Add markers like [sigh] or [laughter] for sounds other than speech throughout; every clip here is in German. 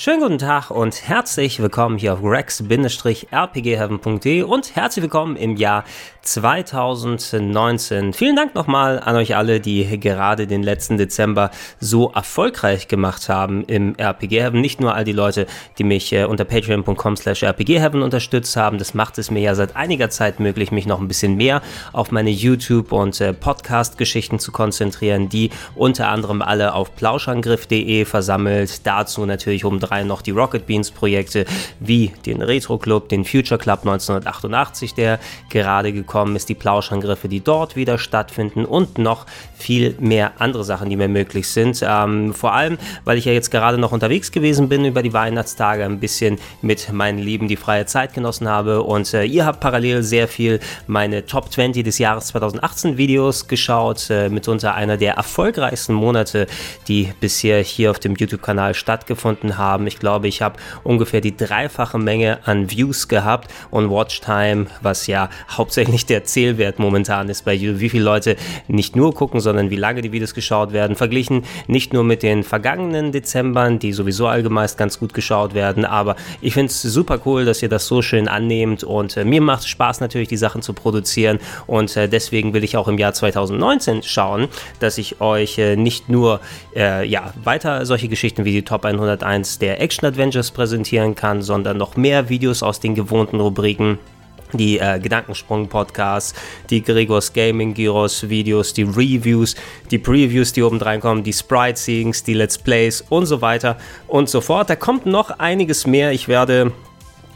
Schönen guten Tag und herzlich willkommen hier auf rex-rpgheaven.de und herzlich willkommen im Jahr 2019. Vielen Dank nochmal an euch alle, die gerade den letzten Dezember so erfolgreich gemacht haben im RPG Heaven. Nicht nur all die Leute, die mich äh, unter patreon.com slash rpgheaven unterstützt haben. Das macht es mir ja seit einiger Zeit möglich, mich noch ein bisschen mehr auf meine YouTube- und äh, Podcast-Geschichten zu konzentrieren, die unter anderem alle auf plauschangriff.de versammelt. Dazu natürlich um drei noch die Rocket Beans Projekte wie den Retro Club, den Future Club 1988, der gerade gekommen ist, die Plauschangriffe, die dort wieder stattfinden und noch viel mehr andere Sachen, die mir möglich sind. Ähm, vor allem, weil ich ja jetzt gerade noch unterwegs gewesen bin über die Weihnachtstage, ein bisschen mit meinen Lieben die freie Zeit genossen habe und äh, ihr habt parallel sehr viel meine Top 20 des Jahres 2018 Videos geschaut, äh, mitunter einer der erfolgreichsten Monate, die bisher hier auf dem YouTube-Kanal stattgefunden haben. Ich glaube, ich habe ungefähr die dreifache Menge an Views gehabt. Und Watchtime, was ja [laughs] hauptsächlich der Zählwert momentan ist bei YouTube, wie viele Leute nicht nur gucken, sondern wie lange die Videos geschaut werden, verglichen nicht nur mit den vergangenen Dezembern, die sowieso allgemein ganz gut geschaut werden, aber ich finde es super cool, dass ihr das so schön annehmt. Und äh, mir macht es Spaß natürlich, die Sachen zu produzieren. Und äh, deswegen will ich auch im Jahr 2019 schauen, dass ich euch äh, nicht nur äh, ja, weiter solche Geschichten wie die Top 101 der Action Adventures präsentieren kann, sondern noch mehr Videos aus den gewohnten Rubriken die äh, Gedankensprung-Podcasts, die Gregors Gaming Gyros Videos, die Reviews, die Previews, die oben reinkommen, die Sprite-Seedings, die Let's Plays und so weiter und so fort. Da kommt noch einiges mehr. Ich werde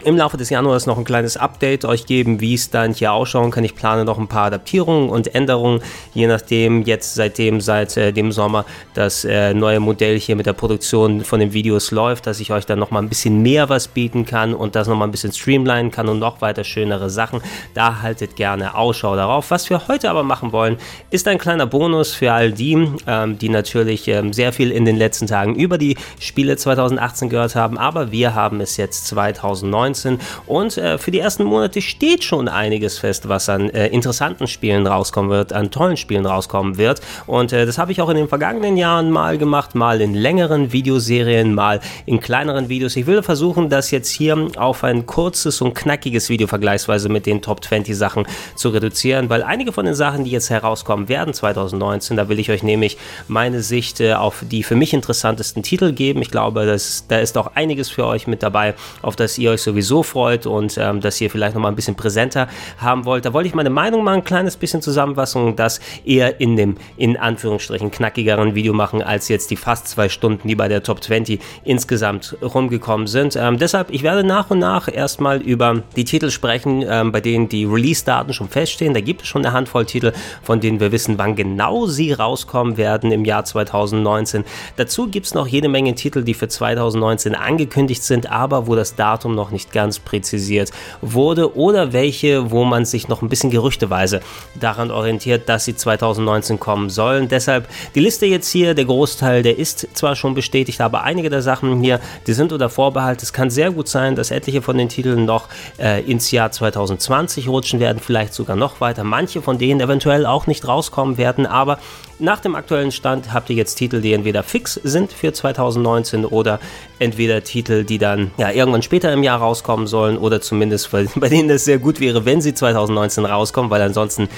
im Laufe des Januars noch ein kleines Update euch geben, wie es dann hier ausschauen kann. Ich plane noch ein paar Adaptierungen und Änderungen, je nachdem jetzt seitdem seit äh, dem Sommer das äh, neue Modell hier mit der Produktion von den Videos läuft, dass ich euch dann noch mal ein bisschen mehr was bieten kann und das noch mal ein bisschen streamlinen kann und noch weiter schönere Sachen. Da haltet gerne Ausschau darauf. Was wir heute aber machen wollen, ist ein kleiner Bonus für all die, ähm, die natürlich ähm, sehr viel in den letzten Tagen über die Spiele 2018 gehört haben, aber wir haben es jetzt 2019 2019 und äh, für die ersten Monate steht schon einiges fest, was an äh, interessanten Spielen rauskommen wird, an tollen Spielen rauskommen wird und äh, das habe ich auch in den vergangenen Jahren mal gemacht, mal in längeren Videoserien, mal in kleineren Videos. Ich will versuchen, das jetzt hier auf ein kurzes und knackiges Video vergleichsweise mit den Top 20 Sachen zu reduzieren, weil einige von den Sachen, die jetzt herauskommen werden 2019, da will ich euch nämlich meine Sicht äh, auf die für mich interessantesten Titel geben. Ich glaube, das, da ist auch einiges für euch mit dabei, auf das ihr euch sowieso sowieso freut und ähm, das ihr vielleicht noch mal ein bisschen präsenter haben wollt. Da wollte ich meine Meinung mal ein kleines bisschen zusammenfassen und das eher in dem in Anführungsstrichen knackigeren Video machen als jetzt die fast zwei Stunden, die bei der Top 20 insgesamt rumgekommen sind. Ähm, deshalb, ich werde nach und nach erstmal über die Titel sprechen, ähm, bei denen die Release-Daten schon feststehen. Da gibt es schon eine Handvoll Titel, von denen wir wissen, wann genau sie rauskommen werden im Jahr 2019. Dazu gibt es noch jede Menge Titel, die für 2019 angekündigt sind, aber wo das Datum noch nicht ganz präzisiert wurde oder welche, wo man sich noch ein bisschen gerüchteweise daran orientiert, dass sie 2019 kommen sollen. Deshalb die Liste jetzt hier, der Großteil, der ist zwar schon bestätigt, aber einige der Sachen hier, die sind unter Vorbehalt. Es kann sehr gut sein, dass etliche von den Titeln noch äh, ins Jahr 2020 rutschen werden, vielleicht sogar noch weiter. Manche von denen eventuell auch nicht rauskommen werden, aber nach dem aktuellen Stand habt ihr jetzt Titel, die entweder fix sind für 2019 oder entweder Titel, die dann ja irgendwann später im Jahr rauskommen sollen oder zumindest [laughs] bei denen es sehr gut wäre, wenn sie 2019 rauskommen, weil ansonsten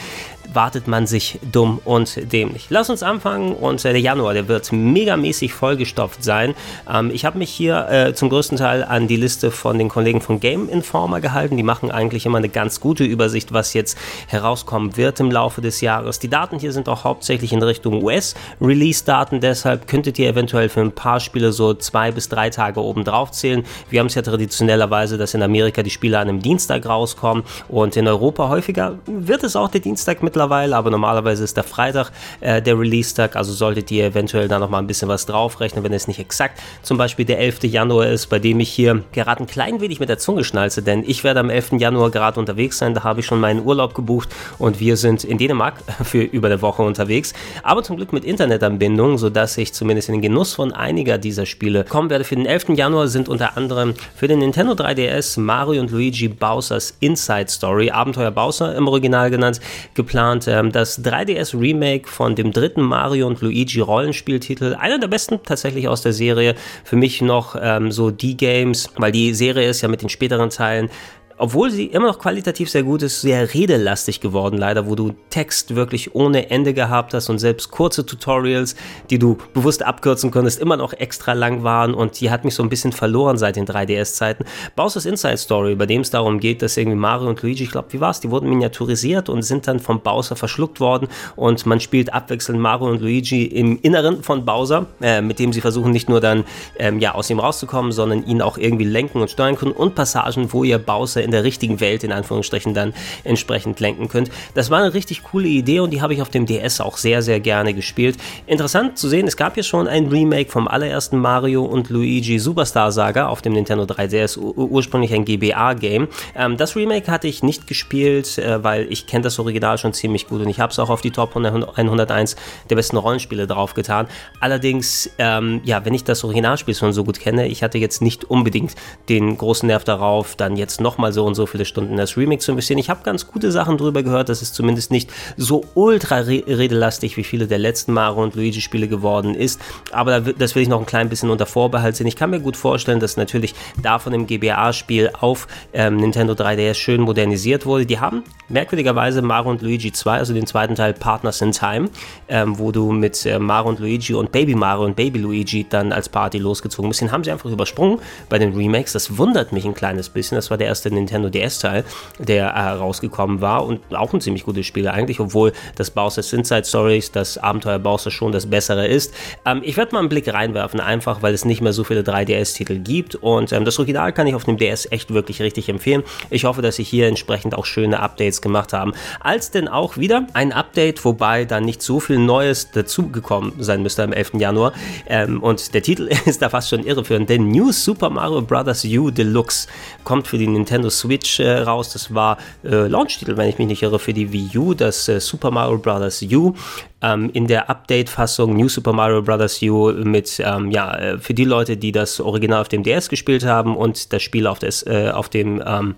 wartet man sich dumm und dämlich. Lass uns anfangen und äh, der Januar, der wird megamäßig vollgestopft sein. Ähm, ich habe mich hier äh, zum größten Teil an die Liste von den Kollegen von Game Informer gehalten. Die machen eigentlich immer eine ganz gute Übersicht, was jetzt herauskommen wird im Laufe des Jahres. Die Daten hier sind auch hauptsächlich in Richtung US-Release-Daten, deshalb könntet ihr eventuell für ein paar Spiele so zwei bis drei Tage oben drauf zählen. Wir haben es ja traditionellerweise, dass in Amerika die Spiele an einem Dienstag rauskommen und in Europa häufiger wird es auch der Dienstag mittlerweile mittlerweile, aber normalerweise ist der Freitag äh, der Release-Tag, also solltet ihr eventuell da nochmal ein bisschen was draufrechnen, wenn es nicht exakt zum Beispiel der 11. Januar ist, bei dem ich hier gerade ein klein wenig mit der Zunge schnalze, denn ich werde am 11. Januar gerade unterwegs sein, da habe ich schon meinen Urlaub gebucht und wir sind in Dänemark [laughs] für über eine Woche unterwegs, aber zum Glück mit Internetanbindung, sodass ich zumindest in den Genuss von einiger dieser Spiele kommen werde. Für den 11. Januar sind unter anderem für den Nintendo 3DS Mario und Luigi Bowser's Inside Story, Abenteuer Bowser im Original genannt, geplant. Ähm, das 3DS Remake von dem dritten Mario und Luigi Rollenspieltitel, einer der besten tatsächlich aus der Serie. Für mich noch ähm, so die Games, weil die Serie ist ja mit den späteren Teilen obwohl sie immer noch qualitativ sehr gut ist, sehr redelastig geworden, leider, wo du Text wirklich ohne Ende gehabt hast und selbst kurze Tutorials, die du bewusst abkürzen konntest, immer noch extra lang waren und die hat mich so ein bisschen verloren seit den 3DS-Zeiten. Bowser's Inside Story, bei dem es darum geht, dass irgendwie Mario und Luigi, ich glaube, wie war es, die wurden miniaturisiert und sind dann vom Bowser verschluckt worden und man spielt abwechselnd Mario und Luigi im Inneren von Bowser, äh, mit dem sie versuchen nicht nur dann ähm, ja aus ihm rauszukommen, sondern ihn auch irgendwie lenken und steuern können und Passagen, wo ihr Bowser in der richtigen Welt in Anführungsstrichen dann entsprechend lenken könnt. Das war eine richtig coole Idee und die habe ich auf dem DS auch sehr, sehr gerne gespielt. Interessant zu sehen, es gab ja schon ein Remake vom allerersten Mario und Luigi Superstar Saga auf dem Nintendo 3DS, ursprünglich ein GBA-Game. Ähm, das Remake hatte ich nicht gespielt, äh, weil ich kenne das Original schon ziemlich gut und ich habe es auch auf die Top 101 der besten Rollenspiele draufgetan. Allerdings, ähm, ja, wenn ich das Originalspiel schon so gut kenne, ich hatte jetzt nicht unbedingt den großen Nerv darauf, dann jetzt nochmal so und so viele Stunden das Remix zu investieren. Ich habe ganz gute Sachen drüber gehört, das ist zumindest nicht so ultra redelastig wie viele der letzten Mario und Luigi Spiele geworden ist, aber das will ich noch ein klein bisschen unter Vorbehalt sehen. Ich kann mir gut vorstellen, dass natürlich davon im GBA-Spiel auf ähm, Nintendo 3DS schön modernisiert wurde. Die haben merkwürdigerweise Mario und Luigi 2, also den zweiten Teil Partners in Time, ähm, wo du mit äh, Mario und Luigi und Baby Mario und Baby Luigi dann als Party losgezogen bist. Den haben sie einfach übersprungen bei den Remakes. Das wundert mich ein kleines bisschen. Das war der erste Nintendo Nintendo DS-Teil, der äh, rausgekommen war und auch ein ziemlich gutes Spiel eigentlich, obwohl das Bowser's Inside Stories, das Abenteuer Bowser schon das bessere ist. Ähm, ich werde mal einen Blick reinwerfen, einfach weil es nicht mehr so viele 3DS-Titel gibt und ähm, das Original kann ich auf dem DS echt wirklich richtig empfehlen. Ich hoffe, dass sie hier entsprechend auch schöne Updates gemacht haben. Als denn auch wieder ein Update, wobei da nicht so viel Neues dazugekommen sein müsste am 11. Januar ähm, und der Titel [laughs] ist da fast schon irreführend, denn New Super Mario Bros. U Deluxe kommt für die Nintendo Switch äh, raus. Das war äh, Launch-Titel, wenn ich mich nicht irre, für die Wii U, das äh, Super Mario Bros. U. Ähm, in der Update-Fassung New Super Mario Bros. U mit, ähm, ja, äh, für die Leute, die das Original auf dem DS gespielt haben und das Spiel auf, des, äh, auf dem ähm,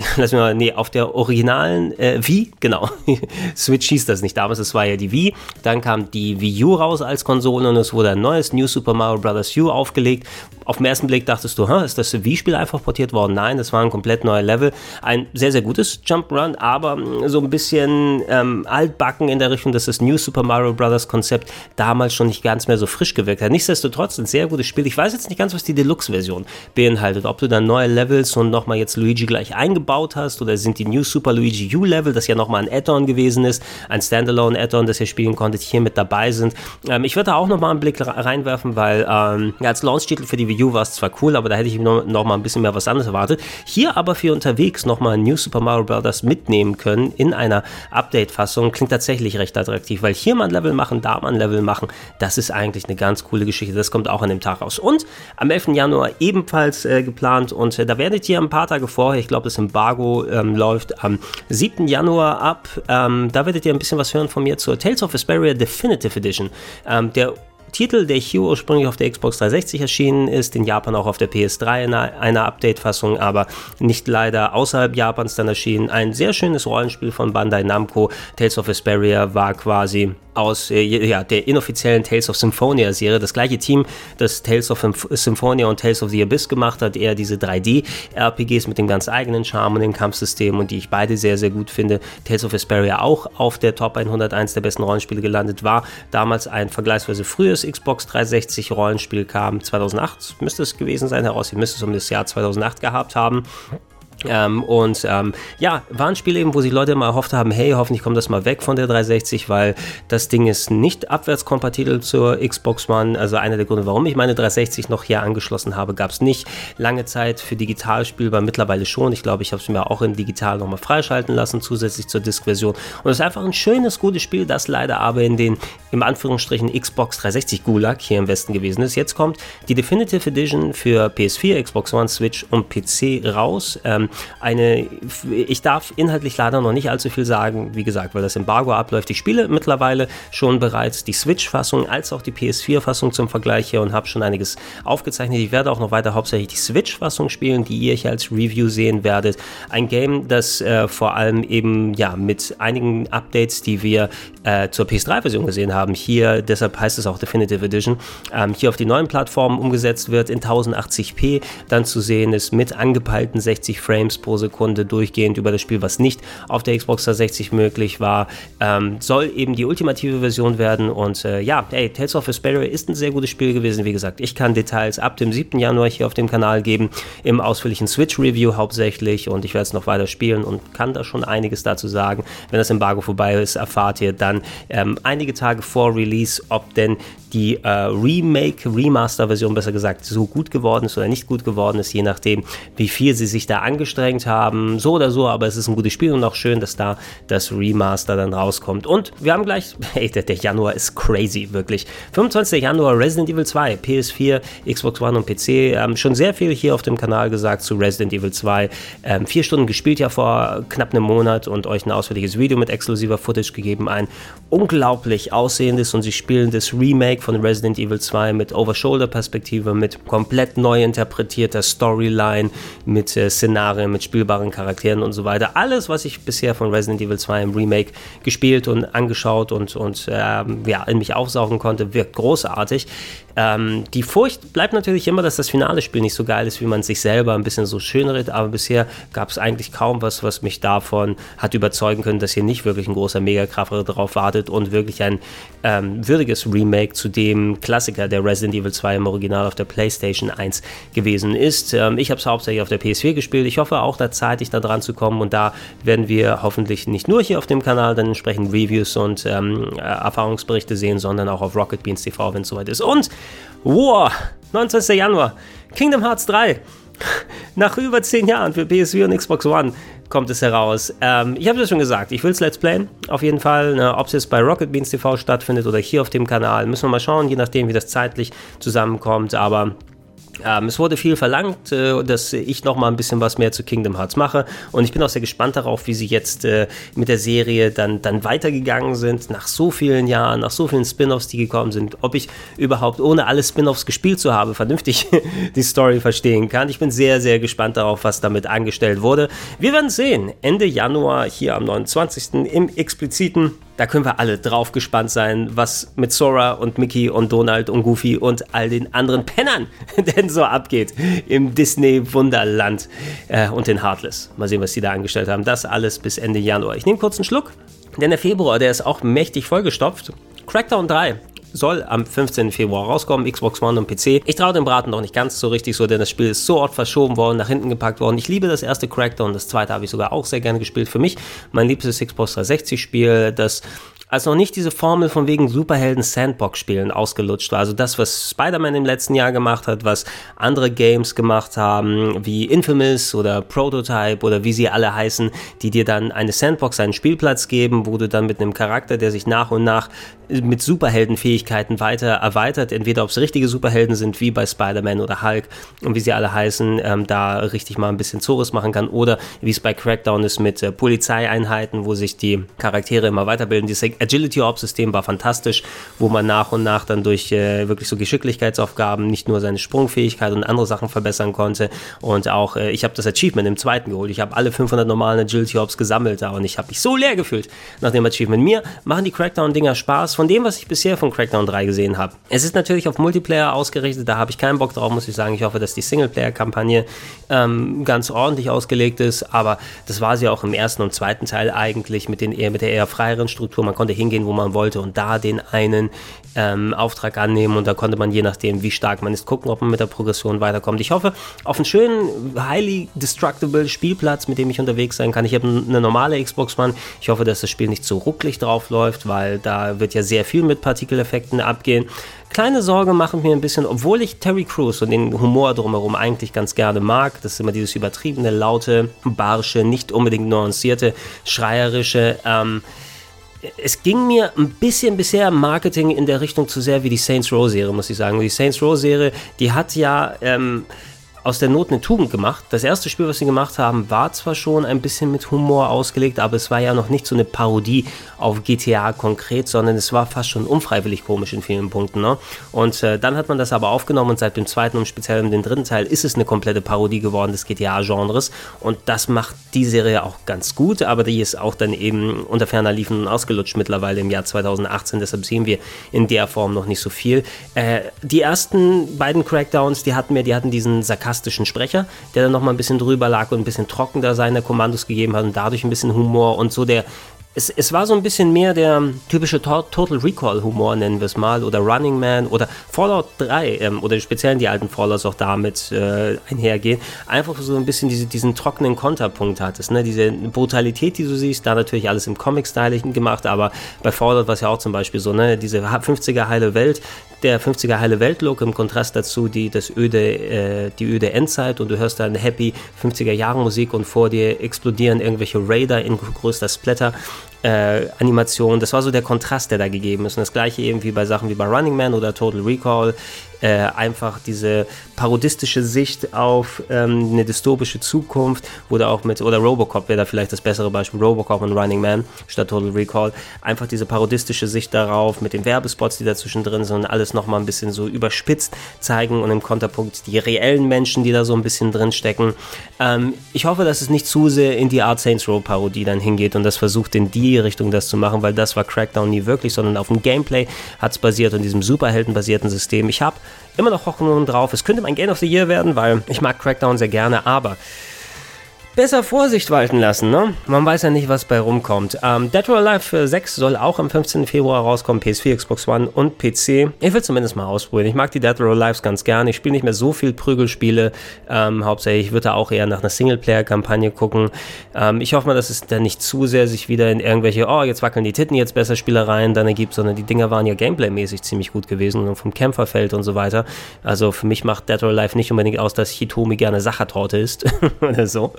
[laughs] lass mich mal, nee, auf der originalen äh, Wii, genau. [laughs] Switch hieß das nicht damals, es war ja die Wii. Dann kam die Wii U raus als Konsole und es wurde ein neues New Super Mario Bros. U aufgelegt. Auf den ersten Blick dachtest du, ist das Wii-Spiel einfach portiert worden? Nein, das war ein komplett neuer Level. Ein sehr, sehr gutes Jump Run, aber mm, so ein bisschen ähm, altbacken in der Richtung, dass das New Super Mario Bros. Konzept damals schon nicht ganz mehr so frisch gewirkt hat. Nichtsdestotrotz ein sehr gutes Spiel. Ich weiß jetzt nicht ganz, was die Deluxe-Version beinhaltet. Ob du dann neue Levels und nochmal jetzt Luigi gleich eingebaut gebaut hast oder sind die New Super Luigi U Level, das ja nochmal ein Add-on gewesen ist, ein Standalone Add-on, das ihr spielen konntet, hier mit dabei sind. Ähm, ich würde da auch nochmal einen Blick reinwerfen, weil ähm, als Launch-Titel für die Wii U war es zwar cool, aber da hätte ich noch, noch mal ein bisschen mehr was anderes erwartet. Hier aber für unterwegs nochmal New Super Mario Bros. mitnehmen können in einer Update-Fassung, klingt tatsächlich recht attraktiv, weil hier mal ein Level machen, da mal ein Level machen, das ist eigentlich eine ganz coole Geschichte. Das kommt auch an dem Tag raus. Und am 11. Januar ebenfalls äh, geplant und äh, da werdet ihr ein paar Tage vorher, ich glaube, das im Embargo ähm, läuft am 7. Januar ab. Ähm, da werdet ihr ein bisschen was hören von mir zur Tales of Vesperia Definitive Edition. Ähm, der Titel, der hier ursprünglich auf der Xbox 360 erschienen ist, in Japan auch auf der PS3 in einer Update-Fassung, aber nicht leider außerhalb Japans dann erschienen. Ein sehr schönes Rollenspiel von Bandai Namco. Tales of Vesperia war quasi aus äh, ja, der inoffiziellen Tales of Symphonia Serie. Das gleiche Team, das Tales of Symphonia und Tales of the Abyss gemacht hat, eher diese 3D-RPGs mit dem ganz eigenen Charme und dem Kampfsystem und die ich beide sehr, sehr gut finde. Tales of Vesperia auch auf der Top 101 der besten Rollenspiele gelandet war. Damals ein vergleichsweise frühes Xbox 360 Rollenspiel kam. 2008 müsste es gewesen sein heraus. Ich müsste es um das Jahr 2008 gehabt haben. Ähm, und ähm, ja, war ein Spiel eben, wo sich Leute immer erhofft haben, hey, hoffentlich kommt das mal weg von der 360, weil das Ding ist nicht abwärtskompatibel zur Xbox One. Also einer der Gründe, warum ich meine 360 noch hier angeschlossen habe, gab es nicht. Lange Zeit für digital spielbar, mittlerweile schon. Ich glaube, ich habe es mir auch in digital nochmal freischalten lassen, zusätzlich zur Disk-Version. Und es ist einfach ein schönes, gutes Spiel, das leider aber in den, im Anführungsstrichen, Xbox 360 Gulag hier im Westen gewesen ist. Jetzt kommt die Definitive Edition für PS4, Xbox One, Switch und PC raus. Ähm, eine, ich darf inhaltlich leider noch nicht allzu viel sagen, wie gesagt, weil das Embargo abläuft. Ich spiele mittlerweile schon bereits die Switch-Fassung als auch die PS4-Fassung zum Vergleich hier und habe schon einiges aufgezeichnet. Ich werde auch noch weiter hauptsächlich die Switch-Fassung spielen, die ihr hier als Review sehen werdet. Ein Game, das äh, vor allem eben ja mit einigen Updates, die wir äh, zur PS3-Version gesehen haben, hier, deshalb heißt es auch Definitive Edition, ähm, hier auf die neuen Plattformen umgesetzt wird in 1080p, dann zu sehen ist mit angepeilten 60 Frames pro Sekunde durchgehend über das Spiel, was nicht auf der Xbox 360 möglich war. Ähm, soll eben die ultimative Version werden und äh, ja, hey, Tales of Vesperia ist ein sehr gutes Spiel gewesen, wie gesagt. Ich kann Details ab dem 7. Januar hier auf dem Kanal geben, im ausführlichen Switch-Review hauptsächlich und ich werde es noch weiter spielen und kann da schon einiges dazu sagen. Wenn das Embargo vorbei ist, erfahrt ihr dann ähm, einige Tage vor Release, ob denn die äh, Remake, Remaster-Version besser gesagt, so gut geworden ist oder nicht gut geworden ist, je nachdem, wie viel sie sich da angestrengt haben. So oder so, aber es ist ein gutes Spiel und auch schön, dass da das Remaster dann rauskommt. Und wir haben gleich, [laughs] hey, der, der Januar ist crazy, wirklich. 25. Januar Resident Evil 2, PS4, Xbox One und PC. Ähm, schon sehr viel hier auf dem Kanal gesagt zu Resident Evil 2. Ähm, vier Stunden gespielt ja vor knapp einem Monat und euch ein ausführliches Video mit exklusiver Footage gegeben. Ein unglaublich aussehendes und sich spielendes Remake Remake von Resident Evil 2 mit Over-Shoulder-Perspektive, mit komplett neu interpretierter Storyline, mit äh, Szenarien, mit spielbaren Charakteren und so weiter. Alles, was ich bisher von Resident Evil 2 im Remake gespielt und angeschaut und, und ähm, ja, in mich aufsaugen konnte, wirkt großartig. Ähm, die Furcht bleibt natürlich immer, dass das finale Spiel nicht so geil ist, wie man sich selber ein bisschen so schön redet, aber bisher gab es eigentlich kaum was, was mich davon hat überzeugen können, dass hier nicht wirklich ein großer Megakraft drauf wartet und wirklich ein ähm, würdiges Remake zu dem Klassiker der Resident Evil 2 im Original auf der PlayStation 1 gewesen ist. Ähm, ich habe es hauptsächlich auf der PS4 gespielt. Ich hoffe auch da zeitig da dran zu kommen und da werden wir hoffentlich nicht nur hier auf dem Kanal dann entsprechend Reviews und ähm, äh, Erfahrungsberichte sehen, sondern auch auf Rocket Beans TV, wenn es soweit ist. Und Wow, 19. Januar, Kingdom Hearts 3. [laughs] Nach über 10 Jahren für PS4 und Xbox One kommt es heraus. Ähm, ich habe es schon gesagt, ich will es Let's Playen, auf jeden Fall. Ne, Ob es jetzt bei Rocket Beans TV stattfindet oder hier auf dem Kanal, müssen wir mal schauen, je nachdem, wie das zeitlich zusammenkommt. Aber ähm, es wurde viel verlangt, äh, dass ich noch mal ein bisschen was mehr zu Kingdom Hearts mache und ich bin auch sehr gespannt darauf, wie sie jetzt äh, mit der Serie dann, dann weitergegangen sind, nach so vielen Jahren, nach so vielen Spin-offs, die gekommen sind, ob ich überhaupt ohne alle Spin-offs gespielt zu haben, vernünftig [laughs] die Story verstehen kann. Ich bin sehr, sehr gespannt darauf, was damit angestellt wurde. Wir werden sehen, Ende Januar hier am 29. im expliziten da können wir alle drauf gespannt sein, was mit Sora und Mickey und Donald und Goofy und all den anderen Pennern [laughs] denn so abgeht im Disney-Wunderland äh, und in Heartless. Mal sehen, was die da angestellt haben. Das alles bis Ende Januar. Ich nehme kurz einen Schluck, denn der Februar, der ist auch mächtig vollgestopft. Crackdown 3 soll am 15. Februar rauskommen, Xbox One und PC. Ich traue dem Braten noch nicht ganz so richtig so, denn das Spiel ist so oft verschoben worden, nach hinten gepackt worden. Ich liebe das erste Crackdown, das zweite habe ich sogar auch sehr gerne gespielt. Für mich mein liebstes Xbox 360 Spiel, das als noch nicht diese Formel von wegen Superhelden Sandbox-Spielen ausgelutscht war. Also das, was Spider-Man im letzten Jahr gemacht hat, was andere Games gemacht haben, wie Infamous oder Prototype oder wie sie alle heißen, die dir dann eine Sandbox, einen Spielplatz geben, wo du dann mit einem Charakter, der sich nach und nach mit Superheldenfähigkeiten weiter erweitert, entweder ob es richtige Superhelden sind, wie bei Spider-Man oder Hulk und wie sie alle heißen, ähm, da richtig mal ein bisschen Zores machen kann, oder wie es bei Crackdown ist mit äh, Polizeieinheiten, wo sich die Charaktere immer weiterbilden. Dieses Agility Orb System war fantastisch, wo man nach und nach dann durch äh, wirklich so Geschicklichkeitsaufgaben nicht nur seine Sprungfähigkeit und andere Sachen verbessern konnte und auch, äh, ich habe das Achievement im zweiten geholt. Ich habe alle 500 normalen Agility Orbs gesammelt und ich habe mich so leer gefühlt nach dem Achievement. Mir machen die Crackdown-Dinger Spaß, von dem, was ich bisher von Crackdown 3 gesehen habe. Es ist natürlich auf Multiplayer ausgerichtet, da habe ich keinen Bock drauf, muss ich sagen. Ich hoffe, dass die Singleplayer-Kampagne ähm, ganz ordentlich ausgelegt ist, aber das war sie auch im ersten und zweiten Teil eigentlich mit, den eher, mit der eher freieren Struktur. Man konnte hingehen, wo man wollte und da den einen ähm, Auftrag annehmen und da konnte man je nachdem, wie stark man ist, gucken, ob man mit der Progression weiterkommt. Ich hoffe auf einen schönen, highly destructible Spielplatz, mit dem ich unterwegs sein kann. Ich habe eine normale Xbox One. Ich hoffe, dass das Spiel nicht so rucklig drauf läuft, weil da wird ja sehr viel mit Partikeleffekten abgehen. Kleine Sorge machen mir ein bisschen, obwohl ich Terry Crews und den Humor drumherum eigentlich ganz gerne mag. Das ist immer dieses übertriebene, laute, barsche, nicht unbedingt nuancierte, schreierische. Ähm, es ging mir ein bisschen bisher Marketing in der Richtung zu sehr wie die Saints Row Serie, muss ich sagen. Die Saints Row Serie, die hat ja ähm, aus der Not eine Tugend gemacht. Das erste Spiel, was sie gemacht haben, war zwar schon ein bisschen mit Humor ausgelegt, aber es war ja noch nicht so eine Parodie auf GTA konkret, sondern es war fast schon unfreiwillig komisch in vielen Punkten. Ne? Und äh, dann hat man das aber aufgenommen und seit dem zweiten und speziell dem dritten Teil ist es eine komplette Parodie geworden des GTA-Genres und das macht die Serie auch ganz gut, aber die ist auch dann eben unter ferner Liefen und ausgelutscht mittlerweile im Jahr 2018, deshalb sehen wir in der Form noch nicht so viel. Äh, die ersten beiden Crackdowns, die hatten mir, die hatten diesen sarkastischen sarkastischen Sprecher, der dann nochmal ein bisschen drüber lag und ein bisschen trockener seine Kommandos gegeben hat und dadurch ein bisschen Humor und so der es, es war so ein bisschen mehr der typische Total Recall Humor, nennen wir es mal, oder Running Man oder Fallout 3 ähm, oder speziell die alten Fallouts auch damit äh, einhergehen. Einfach so ein bisschen diese, diesen trockenen Konterpunkt hattest, ne? diese Brutalität, die du siehst, da natürlich alles im Comic-Style gemacht, aber bei Fallout war es ja auch zum Beispiel so, ne? diese 50er heile Welt, der 50er heile Welt-Look im Kontrast dazu die, das öde, äh, die öde Endzeit und du hörst dann happy 50er Jahre Musik und vor dir explodieren irgendwelche Raider in größter Splatter äh, Animation. Das war so der Kontrast, der da gegeben ist. Und das gleiche eben wie bei Sachen wie bei Running Man oder Total Recall äh, einfach diese parodistische Sicht auf ähm, eine dystopische Zukunft, da auch mit, oder Robocop wäre da vielleicht das bessere Beispiel, Robocop und Running Man statt Total Recall, einfach diese parodistische Sicht darauf mit den Werbespots, die dazwischen drin sind und alles nochmal ein bisschen so überspitzt zeigen und im Konterpunkt die reellen Menschen, die da so ein bisschen drin stecken. Ähm, ich hoffe, dass es nicht zu sehr in die Art Saints Row Parodie dann hingeht und das versucht in die Richtung das zu machen, weil das war Crackdown nie wirklich, sondern auf dem Gameplay hat es basiert und diesem Superhelden-basierten System. Ich habe immer noch Hoffnung drauf. Es könnte mein Game of the Year werden, weil ich mag Crackdown sehr gerne, aber besser Vorsicht walten lassen, ne? Man weiß ja nicht, was bei rumkommt. Ähm, Dead or Alive 6 soll auch am 15. Februar rauskommen, PS4, Xbox One und PC. Ich will zumindest mal ausprobieren. Ich mag die Dead or Alive ganz gerne. Ich spiele nicht mehr so viel Prügelspiele. Ähm, hauptsächlich, ich würde auch eher nach einer Singleplayer-Kampagne gucken. Ähm, ich hoffe mal, dass es dann nicht zu sehr sich wieder in irgendwelche, oh, jetzt wackeln die Titten, jetzt besser Spielereien dann ergibt, sondern die Dinger waren ja gameplaymäßig ziemlich gut gewesen und vom Kämpferfeld und so weiter. Also für mich macht Dead or Alive nicht unbedingt aus, dass Hitomi gerne Sachertorte ist [laughs] oder so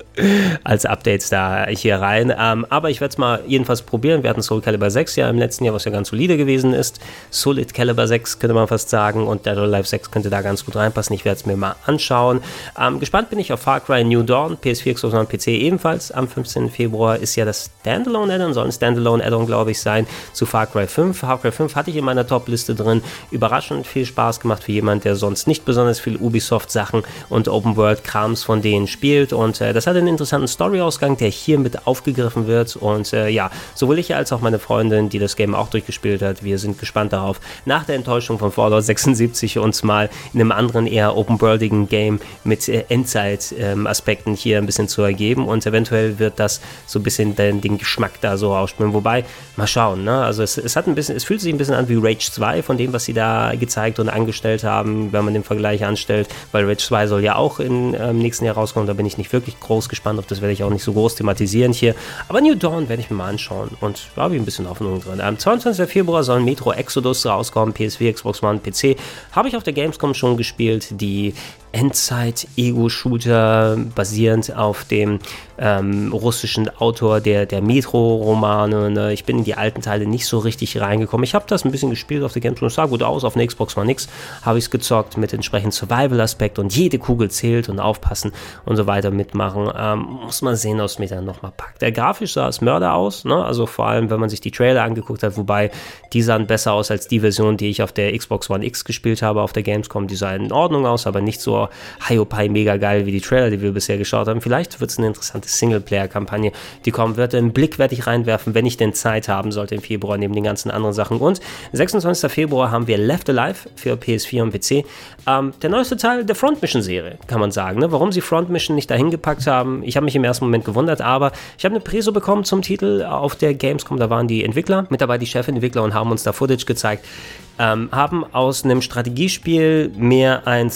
als Updates da hier rein. Ähm, aber ich werde es mal jedenfalls probieren. Wir hatten Soul Calibur 6 ja im letzten Jahr, was ja ganz solide gewesen ist. Solid Calibur 6 könnte man fast sagen und Dead or Alive 6 könnte da ganz gut reinpassen. Ich werde es mir mal anschauen. Ähm, gespannt bin ich auf Far Cry New Dawn, PS4, Xbox One, PC ebenfalls. Am 15. Februar ist ja das Standalone-Addon, soll ein Standalone-Addon, glaube ich, sein, zu Far Cry 5. Far Cry 5 hatte ich in meiner Top-Liste drin. Überraschend viel Spaß gemacht für jemand, der sonst nicht besonders viel Ubisoft-Sachen und Open-World-Krams von denen spielt. Und äh, das hat einen interessanten Storyausgang, der hier mit aufgegriffen wird. Und äh, ja, sowohl ich als auch meine Freundin, die das Game auch durchgespielt hat, wir sind gespannt darauf, nach der Enttäuschung von Fallout 76 uns mal in einem anderen eher open-worldigen Game mit äh, Endzeit-Aspekten hier ein bisschen zu ergeben. Und eventuell wird das so ein bisschen den, den Geschmack da so ausspielen. Wobei, mal schauen, ne? Also es, es hat ein bisschen, es fühlt sich ein bisschen an wie Rage 2 von dem, was sie da gezeigt und angestellt haben, wenn man den Vergleich anstellt, weil Rage 2 soll ja auch im ähm, nächsten Jahr rauskommen. Da bin ich nicht wirklich groß gespannt, ob das werde ich auch nicht so groß thematisieren hier. Aber New Dawn werde ich mir mal anschauen und da habe ich ein bisschen Hoffnung drin. Am 22. Februar soll Metro Exodus rauskommen, PS4, Xbox One, PC. Habe ich auf der Gamescom schon gespielt. Die Endzeit-Ego-Shooter basierend auf dem ähm, russischen Autor der, der Metro-Romane. Ne? Ich bin in die alten Teile nicht so richtig reingekommen. Ich habe das ein bisschen gespielt auf der Gamescom, es sah gut aus, auf der Xbox One X habe ich es gezockt mit entsprechend Survival-Aspekt und jede Kugel zählt und aufpassen und so weiter mitmachen. Ähm, muss man sehen, was mir dann nochmal packt. Der grafisch sah es Mörder aus, ne? also vor allem, wenn man sich die Trailer angeguckt hat, wobei die sahen besser aus als die Version, die ich auf der Xbox One X gespielt habe auf der Gamescom. Die sah in Ordnung aus, aber nicht so boah, Hiopai mega geil, wie die Trailer, die wir bisher geschaut haben. Vielleicht wird es eine interessante Singleplayer-Kampagne, die kommen wird. Einen Blick werde ich reinwerfen, wenn ich denn Zeit haben sollte im Februar, neben den ganzen anderen Sachen. Und 26. Februar haben wir Left Alive für PS4 und PC. Ähm, der neueste Teil der Front Mission Serie, kann man sagen. Ne? Warum sie Front Mission nicht dahin gepackt haben, ich habe mich im ersten Moment gewundert, aber ich habe eine Preso bekommen zum Titel auf der Gamescom. Da waren die Entwickler mit dabei, die Chefentwickler und haben uns da Footage gezeigt. Ähm, haben aus einem Strategiespiel mehr ein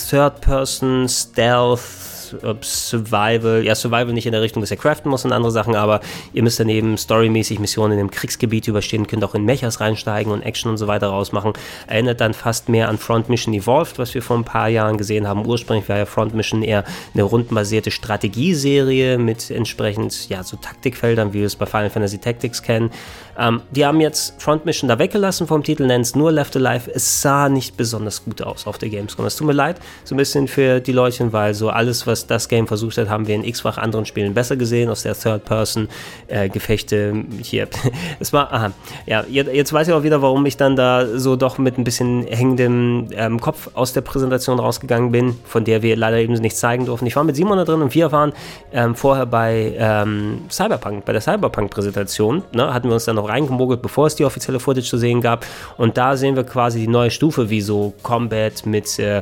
person, stealth, Third-Person-Stealth Survival, ja, Survival nicht in der Richtung, dass ihr craften muss und andere Sachen, aber ihr müsst daneben storymäßig Missionen im Kriegsgebiet überstehen, könnt auch in Mechas reinsteigen und Action und so weiter rausmachen. Erinnert dann fast mehr an Front Mission Evolved, was wir vor ein paar Jahren gesehen haben. Ursprünglich war ja Front Mission eher eine rundenbasierte Strategieserie mit entsprechend, ja, so Taktikfeldern, wie wir es bei Final Fantasy Tactics kennen. Ähm, die haben jetzt Front Mission da weggelassen vom Titel, nennen es nur Left Alive. Es sah nicht besonders gut aus auf der Gamescom. Es tut mir leid, so ein bisschen für die Leute, weil so alles, was das Game versucht hat, haben wir in x-fach anderen Spielen besser gesehen, aus der Third-Person-Gefechte äh, hier. [laughs] es war, aha, ja, jetzt weiß ich auch wieder, warum ich dann da so doch mit ein bisschen hängendem ähm, Kopf aus der Präsentation rausgegangen bin, von der wir leider eben nicht zeigen durften. Ich war mit Simon da drin und wir waren ähm, vorher bei ähm, Cyberpunk, bei der Cyberpunk-Präsentation, ne, hatten wir uns dann noch reingemogelt, bevor es die offizielle Footage zu sehen gab. Und da sehen wir quasi die neue Stufe, wie so Combat mit äh,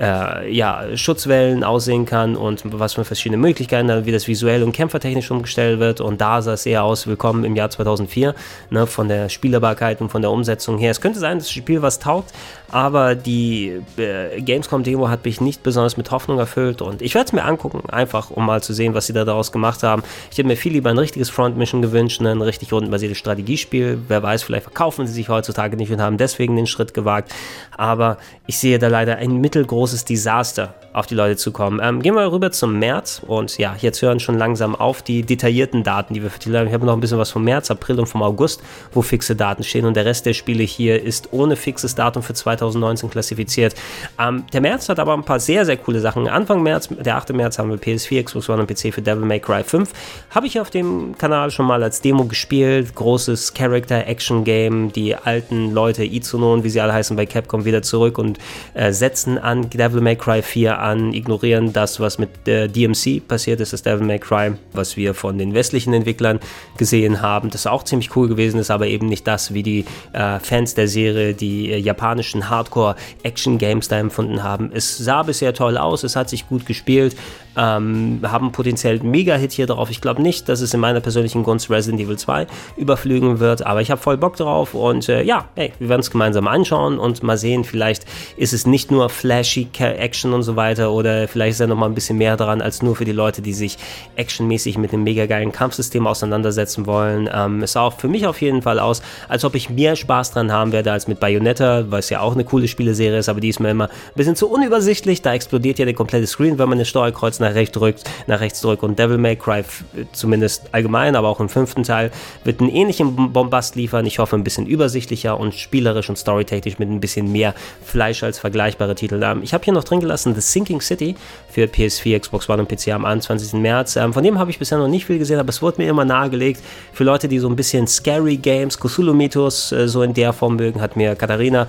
äh, ja, Schutzwellen aussehen kann und was für verschiedene Möglichkeiten, wie das visuell und kämpfertechnisch umgestellt wird. Und da sah es eher aus, willkommen im Jahr 2004, ne, von der Spielerbarkeit und von der Umsetzung her. Es könnte sein, dass das Spiel was taugt, aber die äh, Gamescom-Demo hat mich nicht besonders mit Hoffnung erfüllt und ich werde es mir angucken, einfach um mal zu sehen, was sie da daraus gemacht haben. Ich hätte mir viel lieber ein richtiges Front-Mission gewünscht, ne, ein richtig rundenbasiertes Strategiespiel. Wer weiß, vielleicht verkaufen sie sich heutzutage nicht und haben deswegen den Schritt gewagt. Aber ich sehe da leider ein mittelgroßes Desaster auf die Leute zukommen. Ähm, gehen wir rüber zum März und ja, jetzt hören schon langsam auf die detaillierten Daten, die wir für die Leute. Ich habe noch ein bisschen was vom März, April und vom August, wo fixe Daten stehen und der Rest der Spiele hier ist ohne fixes Datum für 2019 klassifiziert. Ähm, der März hat aber ein paar sehr, sehr coole Sachen. Anfang März, der 8. März haben wir PS4, Xbox One und PC für Devil May Cry 5. Habe ich auf dem Kanal schon mal als Demo gespielt. Großes Character-Action-Game. Die alten Leute, Izuno wie sie alle heißen bei Capcom, wieder zurück und äh, setzen an Devil May Cry 4 an, ignorieren das, was mit der DMC passiert ist, das Devil May Cry, was wir von den westlichen Entwicklern gesehen haben, das auch ziemlich cool gewesen ist, aber eben nicht das, wie die äh, Fans der Serie, die äh, japanischen Hardcore-Action-Games da empfunden haben. Es sah bisher toll aus, es hat sich gut gespielt, ähm, haben potenziell einen Mega-Hit hier drauf. Ich glaube nicht, dass es in meiner persönlichen Gunst Resident Evil 2 überflügen wird, aber ich habe voll Bock drauf und äh, ja, hey, wir werden es gemeinsam anschauen und mal sehen, vielleicht ist es nicht nur flashy Action und so weiter oder vielleicht ist da nochmal ein bisschen mehr dran als nur für die Leute, die sich actionmäßig mit einem mega geilen Kampfsystem auseinandersetzen wollen. Ähm, es sah auch für mich auf jeden Fall aus, als ob ich mehr Spaß dran haben werde als mit Bayonetta, es ja auch eine coole Spieleserie ist, aber die ist mir immer ein bisschen zu unübersichtlich. Da explodiert ja der komplette Screen, wenn man den Steuerkreuz nach rechts drückt, nach rechts drückt und Devil May Cry zumindest allgemein, aber auch im fünften Teil wird einen ähnlichen Bombast liefern. Ich hoffe ein bisschen übersichtlicher und spielerisch und storytechnisch mit ein bisschen mehr Fleisch als vergleichbare Titel. Ich habe hier noch drin gelassen The Sinking City für PS4, Xbox One und PC am 21. März. Ähm, von dem habe ich bisher noch nicht viel gesehen, aber es wurde mir immer nahegelegt. Für Leute, die so ein bisschen Scary Games, Cthulhu-Mythos äh, so in der Form mögen, hat mir Katharina